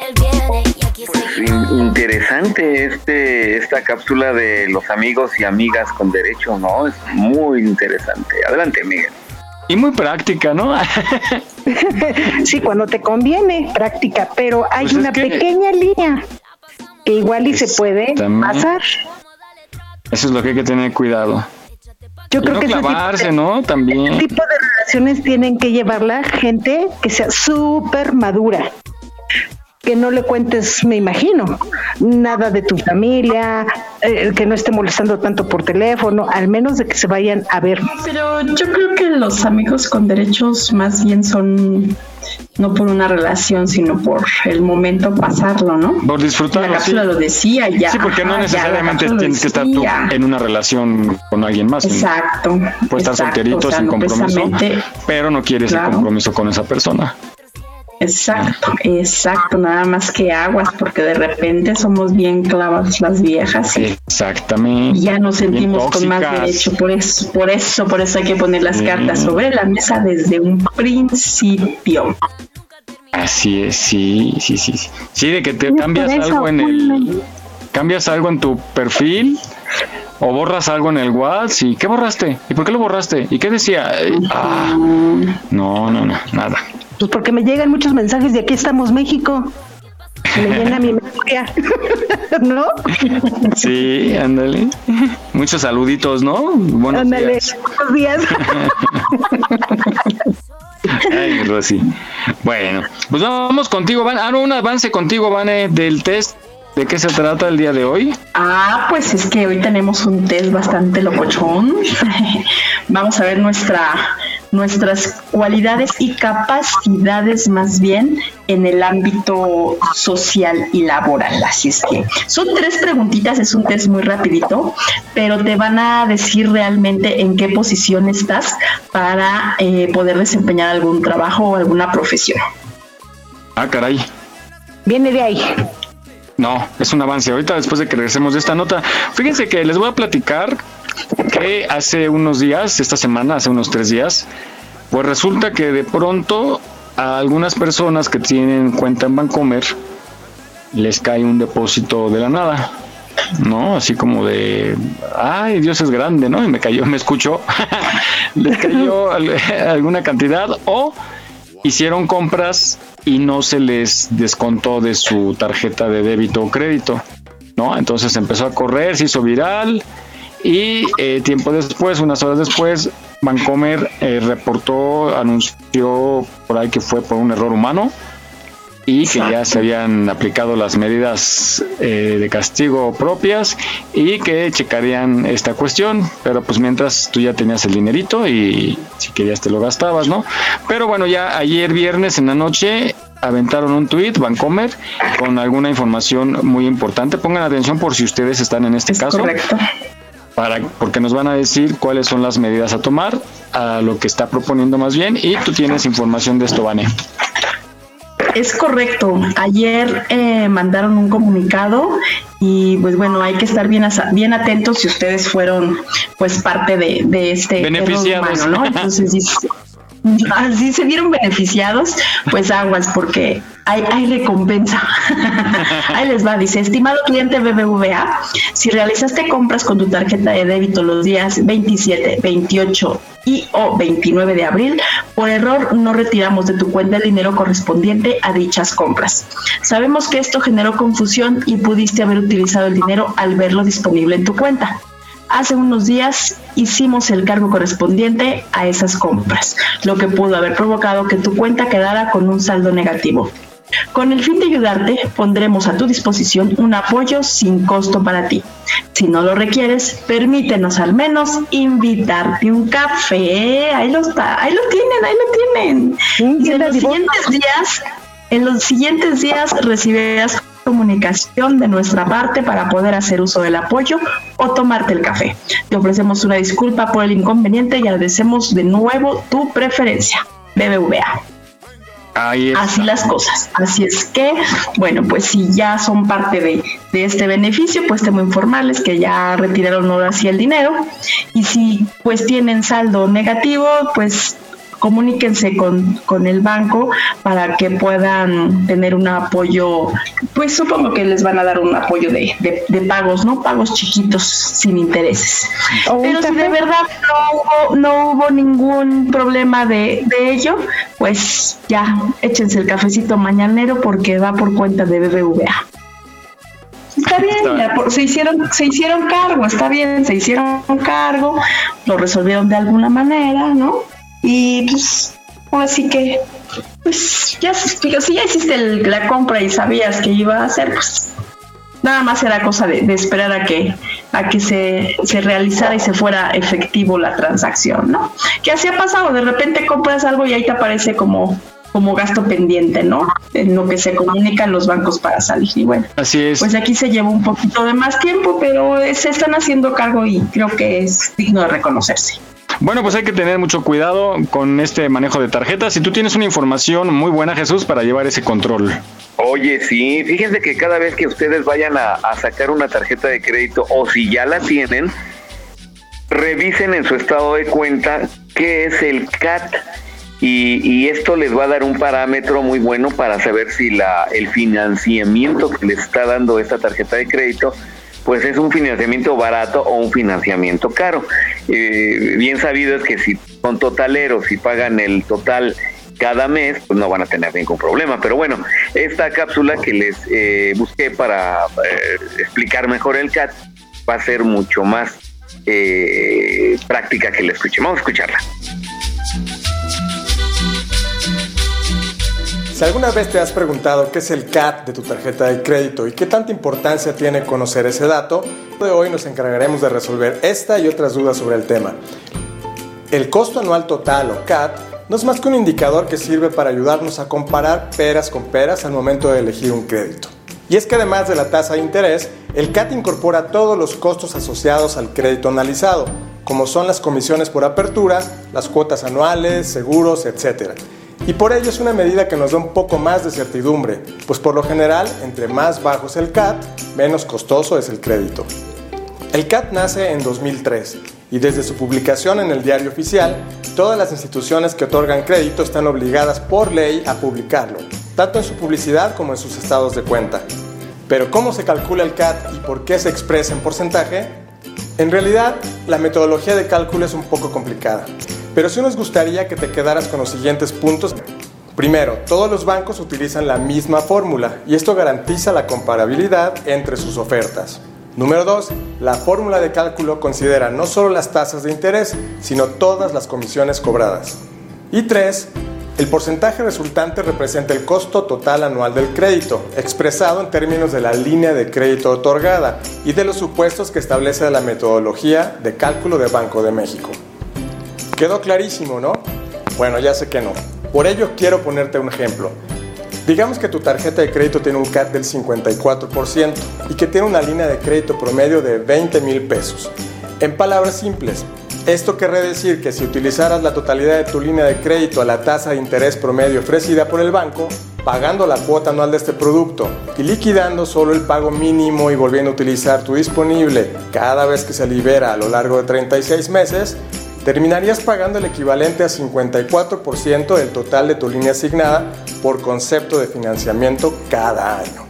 el viernes y aquí seguimos. In- interesante este esta cápsula de los amigos y amigas con derecho, ¿no? Es muy interesante. Adelante, Miguel. Y muy práctica, ¿no? Sí, cuando te conviene, práctica, pero hay Pues es una que- pequeña línea que igual y se puede pasar. Eso es lo que hay que tener cuidado. Yo Y creo no que tipo clavarse, de- ¿no? También. Este tipo de relaciones tienen que llevarla gente que sea súper madura. Que no le cuentes, me imagino, nada de tu familia, eh, que no esté molestando tanto por teléfono, al menos de que se vayan a ver. Pero yo creo que los amigos con derechos más bien son no por una relación, sino por el momento pasarlo, ¿no? Por disfrutarlo. La cápsula sí. lo decía ya. Sí, porque no Ajá, necesariamente tienes que estar tú en una relación con alguien más. Exacto. Puedes estar solterito o sea, sin compromiso, pero no quieres el compromiso con esa persona. Exacto, exacto, nada más que aguas, porque de repente somos bien clavas las viejas y Exactamente. ya nos sentimos con más derecho. Por eso, por eso, por eso hay que poner las Sí. cartas sobre la mesa desde un principio. Así es, sí, sí, sí. Sí, Sí, de que te cambias eso, algo en el. Cambias algo en tu perfil o borras algo en el WhatsApp. ¿Y qué borraste? ¿Y por qué lo borraste? ¿Y qué decía? Ah, no, no, no, nada. Pues porque me llegan muchos mensajes de aquí estamos México. Me llena mi memoria. ¿No? Sí, ándale. Muchos saluditos, ¿no? Buenos Ándale, días. buenos días. Ay, Rosy. Bueno, pues vamos contigo, Van. Ah, no, un avance contigo, Vane, del test. ¿De qué se trata el día de hoy? Ah, pues es que hoy tenemos un test bastante locochón. Vamos a ver nuestra, nuestras cualidades y capacidades más bien en el ámbito social y laboral. Así es que son tres preguntitas, es un test muy rapidito, pero te van a decir realmente en qué posición estás para eh, poder desempeñar algún trabajo o alguna profesión. Ah, caray. Viene de ahí. No, es un avance. Ahorita después de que regresemos de esta nota, fíjense que les voy a platicar que hace unos días, esta semana, hace unos tres días, pues resulta que de pronto a algunas personas que tienen cuenta en Bancomer les cae un depósito de la nada. ¿no? Así como de, ay, Dios es grande, ¿no? Y me cayó, me escuchó, les cayó al- alguna cantidad o hicieron compras y no se les descontó de su tarjeta de débito o crédito, ¿no? Entonces empezó a correr, se hizo viral y eh, tiempo después, unas horas después, Bancomer eh, reportó, anunció por ahí que fue por un error humano y que ya se habían aplicado las medidas eh, de castigo propias y que checarían esta cuestión, pero pues mientras tú ya tenías el dinerito y si querías te lo gastabas, ¿no? Pero bueno, ya ayer viernes en la noche aventaron un tweet Vancomer con alguna información muy importante. Pongan atención por si ustedes están en este caso. Correcto. Para, porque nos van a decir cuáles son las medidas a tomar, a lo que está proponiendo más bien, y tú tienes información de esto, Vane. Es correcto. Ayer eh, mandaron un comunicado y pues bueno, hay que estar bien, asa- bien atentos si ustedes fueron pues parte de, de este error Beneficiados. humano, ¿no? Entonces, si, si se vieron beneficiados, pues aguas porque hay, hay recompensa. Ahí les va, dice, estimado cliente BBVA, si realizaste compras con tu tarjeta de débito los días 27, 28 y o 29 de abril, por error no retiramos de tu cuenta el dinero correspondiente a dichas compras. Sabemos que esto generó confusión y pudiste haber utilizado el dinero al verlo disponible en tu cuenta. Hace unos días hicimos el cargo correspondiente a esas compras, lo que pudo haber provocado que tu cuenta quedara con un saldo negativo. Con el fin de ayudarte, pondremos a tu disposición un apoyo sin costo para ti. Si no lo requieres, permítenos al menos invitarte un café. Ahí lo está, ahí lo tienen, ahí lo tienen. Y en los siguientes días, en los siguientes días recibirás comunicación de nuestra parte para poder hacer uso del apoyo o tomarte el café. Te ofrecemos una disculpa por el inconveniente y agradecemos de nuevo tu preferencia. BBVA. Así las cosas. Así es que, bueno, pues si ya son parte de, de este beneficio, pues temo informarles que ya retiraron ahora sí el dinero. Y si pues tienen saldo negativo, pues comuníquense con, con el banco para que puedan tener un apoyo, pues supongo que les van a dar un apoyo de, de- de pagos, ¿no? Pagos chiquitos sin intereses. Pero si de verdad no hubo, no hubo ningún problema de, de ello, pues ya échense el cafecito mañanero porque va por cuenta de BBVA. Está bien, ya se hicieron, se hicieron cargo, está bien, se hicieron cargo, lo resolvieron de alguna manera, ¿no? Y pues Así que, pues ya, si ya hiciste la compra y sabías que iba a hacer, pues nada más era cosa de, de esperar a que a que se, se realizara y se fuera efectivo la transacción, ¿no? Que así ha pasado, de repente compras algo y ahí te aparece como como gasto pendiente, ¿no? En lo que se comunican los bancos para salir. Y bueno, Así es. pues aquí se lleva un poquito de más tiempo, pero se están haciendo cargo y creo que es digno de reconocerse. Bueno, pues hay que tener mucho cuidado con este manejo de tarjetas. Si tú tienes una información muy buena, Jesús, para llevar ese control. Oye, sí, fíjense que cada vez que ustedes vayan a, a sacar una tarjeta de crédito o si ya la tienen, revisen en su estado de cuenta qué es el CAT y, y esto les va a dar un parámetro muy bueno para saber si la, el financiamiento que les está dando esta tarjeta de crédito pues es un financiamiento barato o un financiamiento caro. Eh, bien sabido es que si son totaleros, si pagan el total cada mes, pues no van a tener ningún problema. Pero bueno, esta cápsula que les eh, busqué para eh, explicar mejor el CAT va a ser mucho más eh, práctica que la escuchen. Vamos a escucharla. Si alguna vez te has preguntado qué es el CAT de tu tarjeta de crédito y qué tanta importancia tiene conocer ese dato, de hoy nos encargaremos de resolver esta y otras dudas sobre el tema. El costo anual total o CAT no es más que un indicador que sirve para ayudarnos a comparar peras con peras al momento de elegir un crédito. Y es que además de la tasa de interés, el CAT incorpora todos los costos asociados al crédito analizado, como son las comisiones por apertura, las cuotas anuales, seguros, etc. Y por ello es una medida que nos da un poco más de certidumbre, pues por lo general, entre más bajo es el CAT, menos costoso es el crédito. El CAT nace en 2003 y desde su publicación en el diario oficial, todas las instituciones que otorgan crédito están obligadas por ley a publicarlo, tanto en su publicidad como en sus estados de cuenta. Pero ¿cómo se calcula el CAT y por qué se expresa en porcentaje? En realidad, la metodología de cálculo es un poco complicada, pero sí nos gustaría que te quedaras con los siguientes puntos. Primero, todos los bancos utilizan la misma fórmula y esto garantiza la comparabilidad entre sus ofertas. Número 2. La fórmula de cálculo considera no solo las tasas de interés, sino todas las comisiones cobradas. Y 3. El porcentaje resultante representa el costo total anual del crédito, expresado en términos de la línea de crédito otorgada y de los supuestos que establece la metodología de cálculo de Banco de México. Quedó clarísimo, ¿no? Bueno, ya sé que no. Por ello quiero ponerte un ejemplo. Digamos que tu tarjeta de crédito tiene un CAT del 54% y que tiene una línea de crédito promedio de 20 mil pesos. En palabras simples, esto querría decir que si utilizaras la totalidad de tu línea de crédito a la tasa de interés promedio ofrecida por el banco, pagando la cuota anual de este producto y liquidando solo el pago mínimo y volviendo a utilizar tu disponible cada vez que se libera a lo largo de 36 meses, terminarías pagando el equivalente a 54% del total de tu línea asignada por concepto de financiamiento cada año.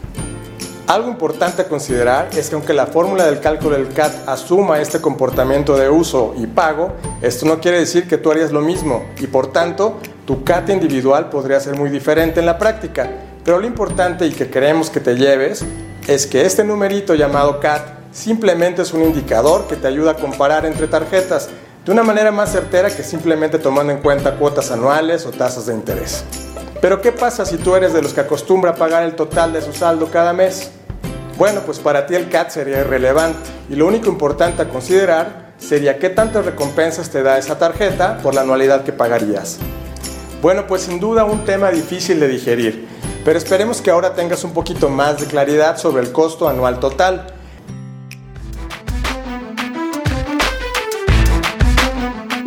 Algo importante a considerar es que aunque la fórmula del cálculo del CAT asuma este comportamiento de uso y pago, esto no quiere decir que tú harías lo mismo y por tanto tu CAT individual podría ser muy diferente en la práctica. Pero lo importante y que queremos que te lleves es que este numerito llamado CAT simplemente es un indicador que te ayuda a comparar entre tarjetas de una manera más certera que simplemente tomando en cuenta cuotas anuales o tasas de interés. Pero ¿qué pasa si tú eres de los que acostumbra pagar el total de su saldo cada mes? Bueno, pues para ti el CAT sería irrelevante y lo único importante a considerar sería qué tantas recompensas te da esa tarjeta por la anualidad que pagarías. Bueno, pues sin duda un tema difícil de digerir, pero esperemos que ahora tengas un poquito más de claridad sobre el costo anual total.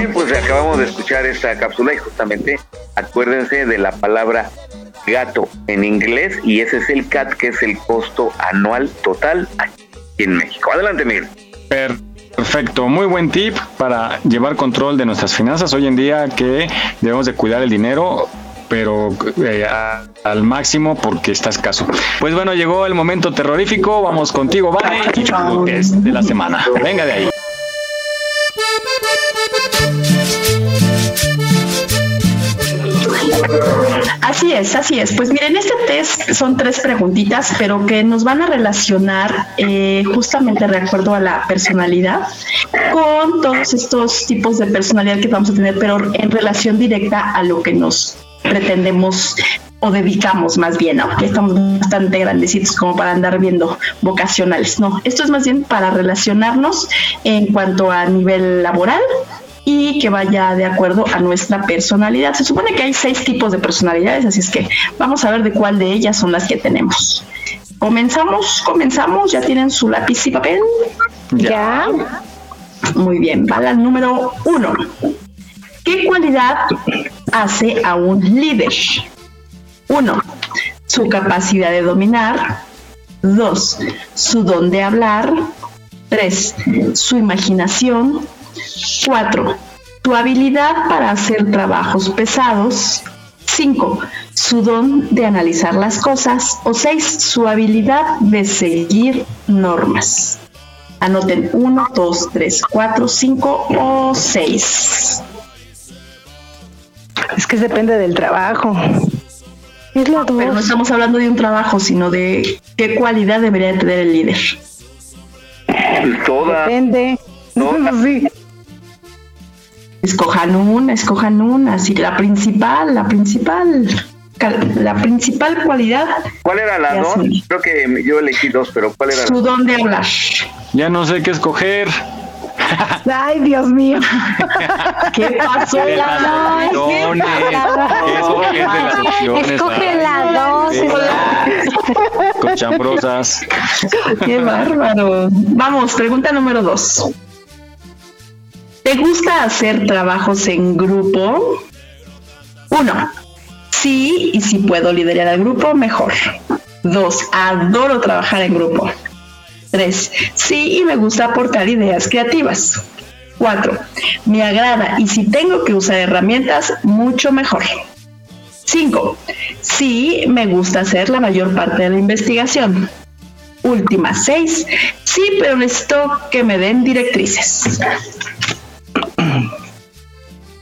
Bien, pues acabamos de escuchar esta cápsula y justamente acuérdense de la palabra gato en inglés y ese es el CAT que es el costo anual total aquí en México. Adelante, Miguel. Perfecto, muy buen tip para llevar control de nuestras finanzas hoy en día que debemos de cuidar el dinero pero eh, a- al máximo porque está escaso. Pues bueno, llegó el momento terrorífico. Vamos contigo, Vane, y es de la semana. Venga de ahí. Así es, así es. Pues miren, este test son tres preguntitas, pero que nos van a relacionar eh, justamente de acuerdo a la personalidad con todos estos tipos de personalidad que vamos a tener, pero en relación directa a lo que nos pretendemos o dedicamos más bien, ¿no? Que estamos bastante grandecitos como para andar viendo vocacionales. No, esto es más bien para relacionarnos en cuanto a nivel laboral y que vaya de acuerdo a nuestra personalidad. Se supone que hay seis tipos de personalidades, así es que vamos a ver de cuál de ellas son las que tenemos. Comenzamos, comenzamos, ya tienen su lápiz y papel. Ya. Muy bien, va al número uno. ¿Qué cualidad hace a un líder? Uno, su capacidad de dominar. Dos, su don de hablar. Tres, su imaginación. Cuatro, tu habilidad para hacer trabajos pesados. Cinco, su don de analizar las cosas. O seis, su habilidad de seguir normas. Anoten uno, dos, tres, cuatro, cinco o seis. Es que depende del trabajo. Es la dos. Pero no estamos hablando de un trabajo, sino de qué cualidad debería tener el líder. Toda. Depende. Sí. Escojan una, escojan una, así la principal, la principal, la principal cualidad, ¿Cuál era la dos? Creo que yo elegí dos, pero ¿cuál era la su don de hablar. Ya no sé qué escoger. Ay, Dios mío. ¿Qué pasó? Las opciones. Escoge la dos. Cochambrosas. Qué bárbaro. Vamos, pregunta número dos. ¿Te gusta hacer trabajos en grupo? Uno, sí, y si puedo liderar al grupo, mejor. Dos, adoro trabajar en grupo. Tres, sí, y me gusta aportar ideas creativas. Cuatro, me agrada y si tengo que usar herramientas, mucho mejor. Cinco, sí, me gusta hacer la mayor parte de la investigación. Última, seis, sí, pero necesito que me den directrices.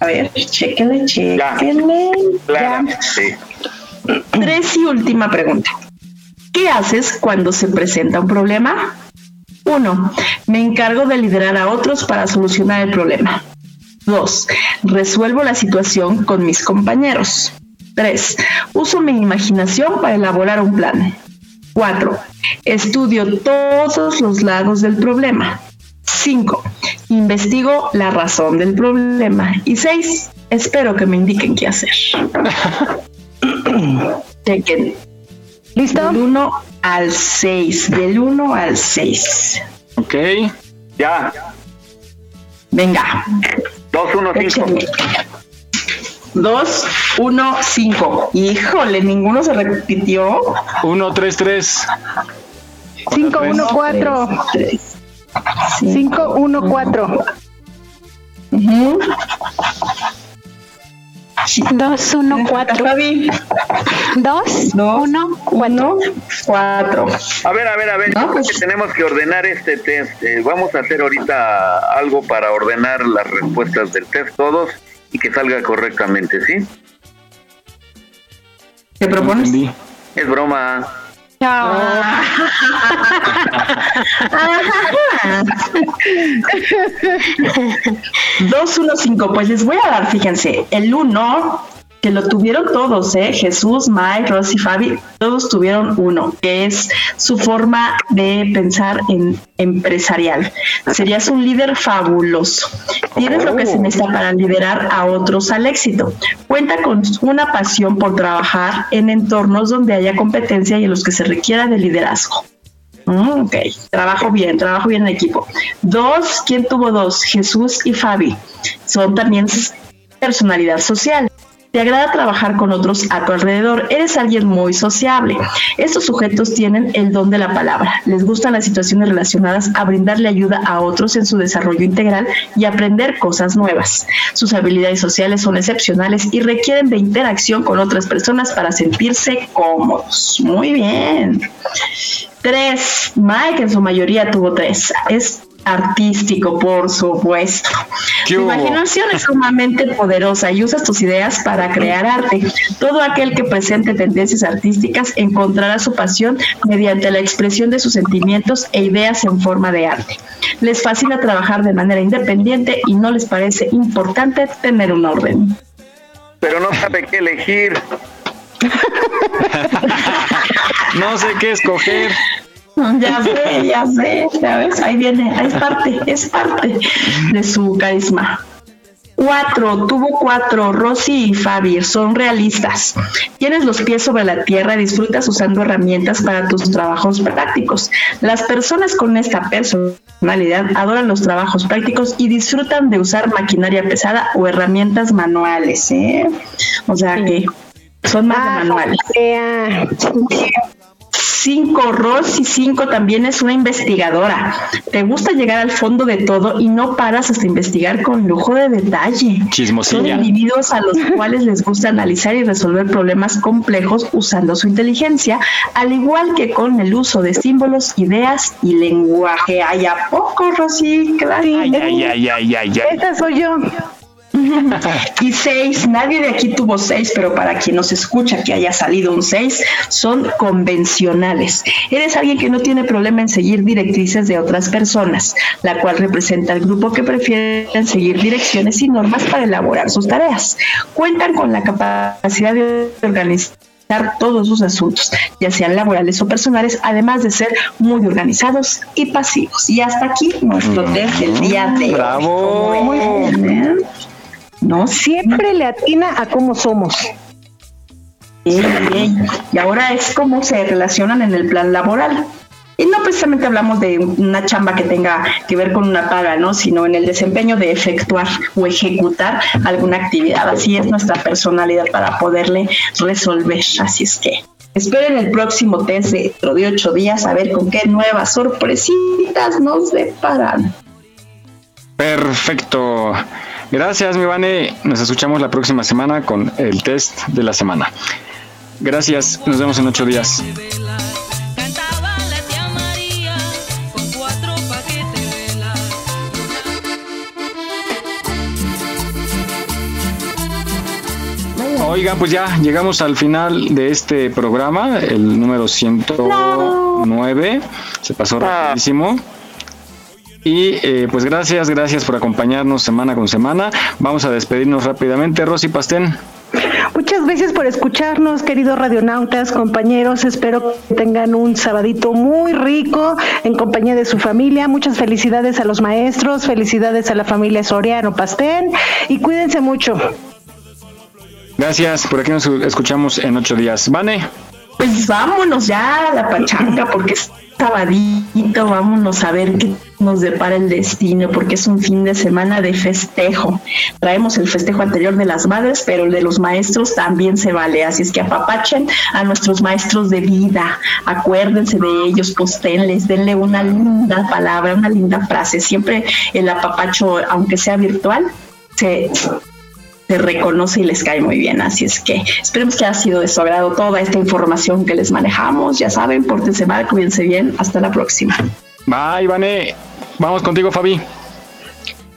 A ver, chéquenle, chéquenle. Clara, Ya. sí. Tres y última pregunta. ¿Qué haces cuando se presenta un problema? Uno, me encargo de liderar a otros para solucionar el problema. Dos, resuelvo la situación con mis compañeros. Tres, uso mi imaginación para elaborar un plan. Cuatro, estudio todos los lados del problema. Cinco, investigo la razón del problema. Y seis, espero que me indiquen qué hacer. Chequen. ¿Listo? Del 1 al 6. Del 1 al 6. Ok. Ya. Venga. 2, 1, 5. 2, 1, 5. Híjole, ninguno se repitió. 1, 3, 3. 5, 1, 4. 5, 1, 4. Dos, uno, cuatro. Dos, uno, cuatro. Cuatro. A ver, a ver, a ver, pues. creo que tenemos que ordenar este test. Eh, vamos a hacer ahorita algo para ordenar las respuestas del test todos y que salga correctamente, ¿sí? ¿Te propones? Es broma. Dos, uno, cinco. Pues les voy a dar, fíjense, el uno, que lo tuvieron todos, ¿eh? Jesús, Mike, Rosy, Fabi, todos tuvieron uno, que es su forma de pensar en empresarial. Serías un líder fabuloso. Tienes lo que se necesita para liderar a otros al éxito. Cuenta con una pasión por trabajar en entornos donde haya competencia y en los que se requiera de liderazgo. Mm, ok, trabajo bien, trabajo bien en equipo. Dos, ¿quién tuvo dos? Jesús y Fabi. Son también personalidad social. Te agrada trabajar con otros a tu alrededor. Eres alguien muy sociable. Estos sujetos tienen el don de la palabra. Les gustan las situaciones relacionadas a brindarle ayuda a otros en su desarrollo integral y aprender cosas nuevas. Sus habilidades sociales son excepcionales y requieren de interacción con otras personas para sentirse cómodos. Muy bien. Tres. Mike en su mayoría tuvo tres. Es artístico, por supuesto. ¿Qué Tu imaginación es sumamente poderosa y usas tus ideas para crear arte. Todo aquel que presente tendencias artísticas encontrará su pasión mediante la expresión de sus sentimientos e ideas en forma de arte. Les fascina trabajar de manera independiente y no les parece importante tener un orden. Pero no sabe qué elegir. No sé qué escoger. Ya sé, ya sé, ya ves, ahí viene, es parte, es parte de su carisma. Cuatro, tuvo cuatro, Rosy y Fabi, son realistas. Tienes los pies sobre la tierra y disfrutas usando herramientas para tus trabajos prácticos. Las personas con esta personalidad adoran los trabajos prácticos y disfrutan de usar maquinaria pesada o herramientas manuales, ¿eh? O sea que son más de manuales. Cinco, Rosy cinco también es una investigadora. Te gusta llegar al fondo de todo y no paras hasta investigar con lujo de detalle. Son Chismosilla. individuos a los cuales les gusta analizar y resolver problemas complejos usando su inteligencia, al igual que con el uso de símbolos, ideas y lenguaje. ¿Hay a poco, Rosy? Claro. Ay, ay, ay, ay, ay, ay. Esa soy yo. Y seis, nadie de aquí tuvo seis, pero para quien nos escucha que haya salido un seis, son convencionales. Eres alguien que no tiene problema en seguir directrices de otras personas, la cual representa al grupo que prefieren seguir direcciones y normas para elaborar sus tareas. Cuentan con la capacidad de organizar todos sus asuntos, ya sean laborales o personales, además de ser muy organizados y pasivos. Y hasta aquí nuestro test del día de hoy. Bravo. Muy bien, ¿eh? No Siempre le atina a cómo somos. Bien, bien. Y ahora es cómo se relacionan en el plan laboral. Y no precisamente hablamos de una chamba que tenga que ver con una paga, ¿no? Sino en el desempeño de efectuar o ejecutar alguna actividad. Así es nuestra personalidad para poderle resolver. Así es que esperen el próximo test de dentro de ocho días a ver con qué nuevas sorpresitas nos deparan. Perfecto. Gracias, mi Vane. Nos escuchamos la próxima semana con el test de la semana. Gracias. Nos vemos en ocho días. Oigan, pues ya llegamos al final de este programa, el número 109. Se pasó rapidísimo. Y eh, pues gracias, gracias por acompañarnos semana con semana. Vamos a despedirnos rápidamente. Rosy Pastén. Muchas gracias por escucharnos, queridos radionautas, compañeros. Espero que tengan un sabadito muy rico en compañía de su familia. Muchas felicidades a los maestros, felicidades a la familia Soriano Pastén y cuídense mucho. Gracias, por aquí nos escuchamos en ocho días. Vane. Pues vámonos ya a la pachanga porque es sabadito, vámonos a ver qué nos depara el destino, porque es un fin de semana de festejo. Traemos el festejo anterior de las madres, pero el de los maestros también se vale, así es que apapachen a nuestros maestros de vida, acuérdense de ellos, postenles, denle una linda palabra, una linda frase. Siempre el apapacho, aunque sea virtual, se se reconoce y les cae muy bien. Así es que esperemos que haya sido de su agrado toda esta información que les manejamos. Ya saben, pórtense mal, cuídense bien. Hasta la próxima. Bye, Vane. Vamos contigo, Fabi.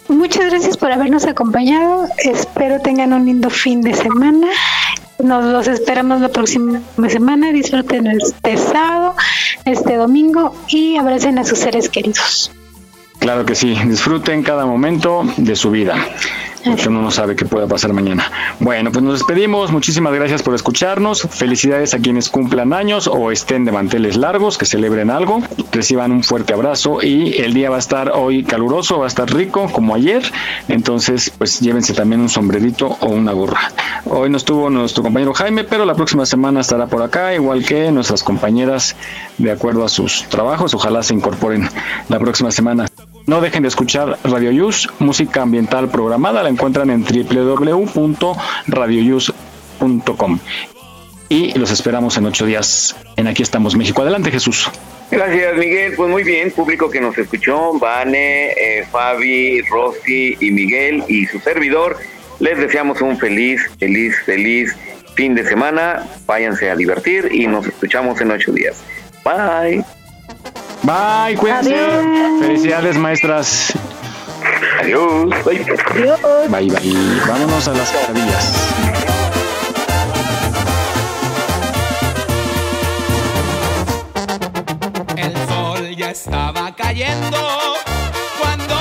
Muchas gracias por habernos acompañado. Espero tengan un lindo fin de semana. Nos los esperamos la próxima semana. Disfruten este sábado, este domingo y abracen a sus seres queridos. Claro que sí. Disfruten cada momento de su vida. Porque uno no sabe qué pueda pasar mañana. Bueno, pues nos despedimos. Muchísimas gracias por escucharnos. Felicidades a quienes cumplan años o estén de manteles largos, que celebren algo. Reciban un fuerte abrazo y el día va a estar hoy caluroso, va a estar rico como ayer. Entonces, pues llévense también un sombrerito o una gorra. Hoy no estuvo nuestro compañero Jaime, pero la próxima semana estará por acá, igual que nuestras compañeras de acuerdo a sus trabajos. Ojalá se incorporen la próxima semana. No dejen de escuchar Radio Yus, música ambiental programada. La encuentran en www.radioyus.com. Y los esperamos en ocho días en Aquí estamos México. Adelante Jesús. Gracias, Miguel. Pues muy bien, público que nos escuchó, Vane, eh, Fabi, Rosy y Miguel y su servidor. Les deseamos un feliz, feliz, feliz fin de semana. Váyanse a divertir y nos escuchamos en ocho días. Bye. Bye, cuídense. Felicidades, maestras. Adiós. Bye. Bye, bye. Vámonos a las maravillas. El sol ya estaba cayendo cuando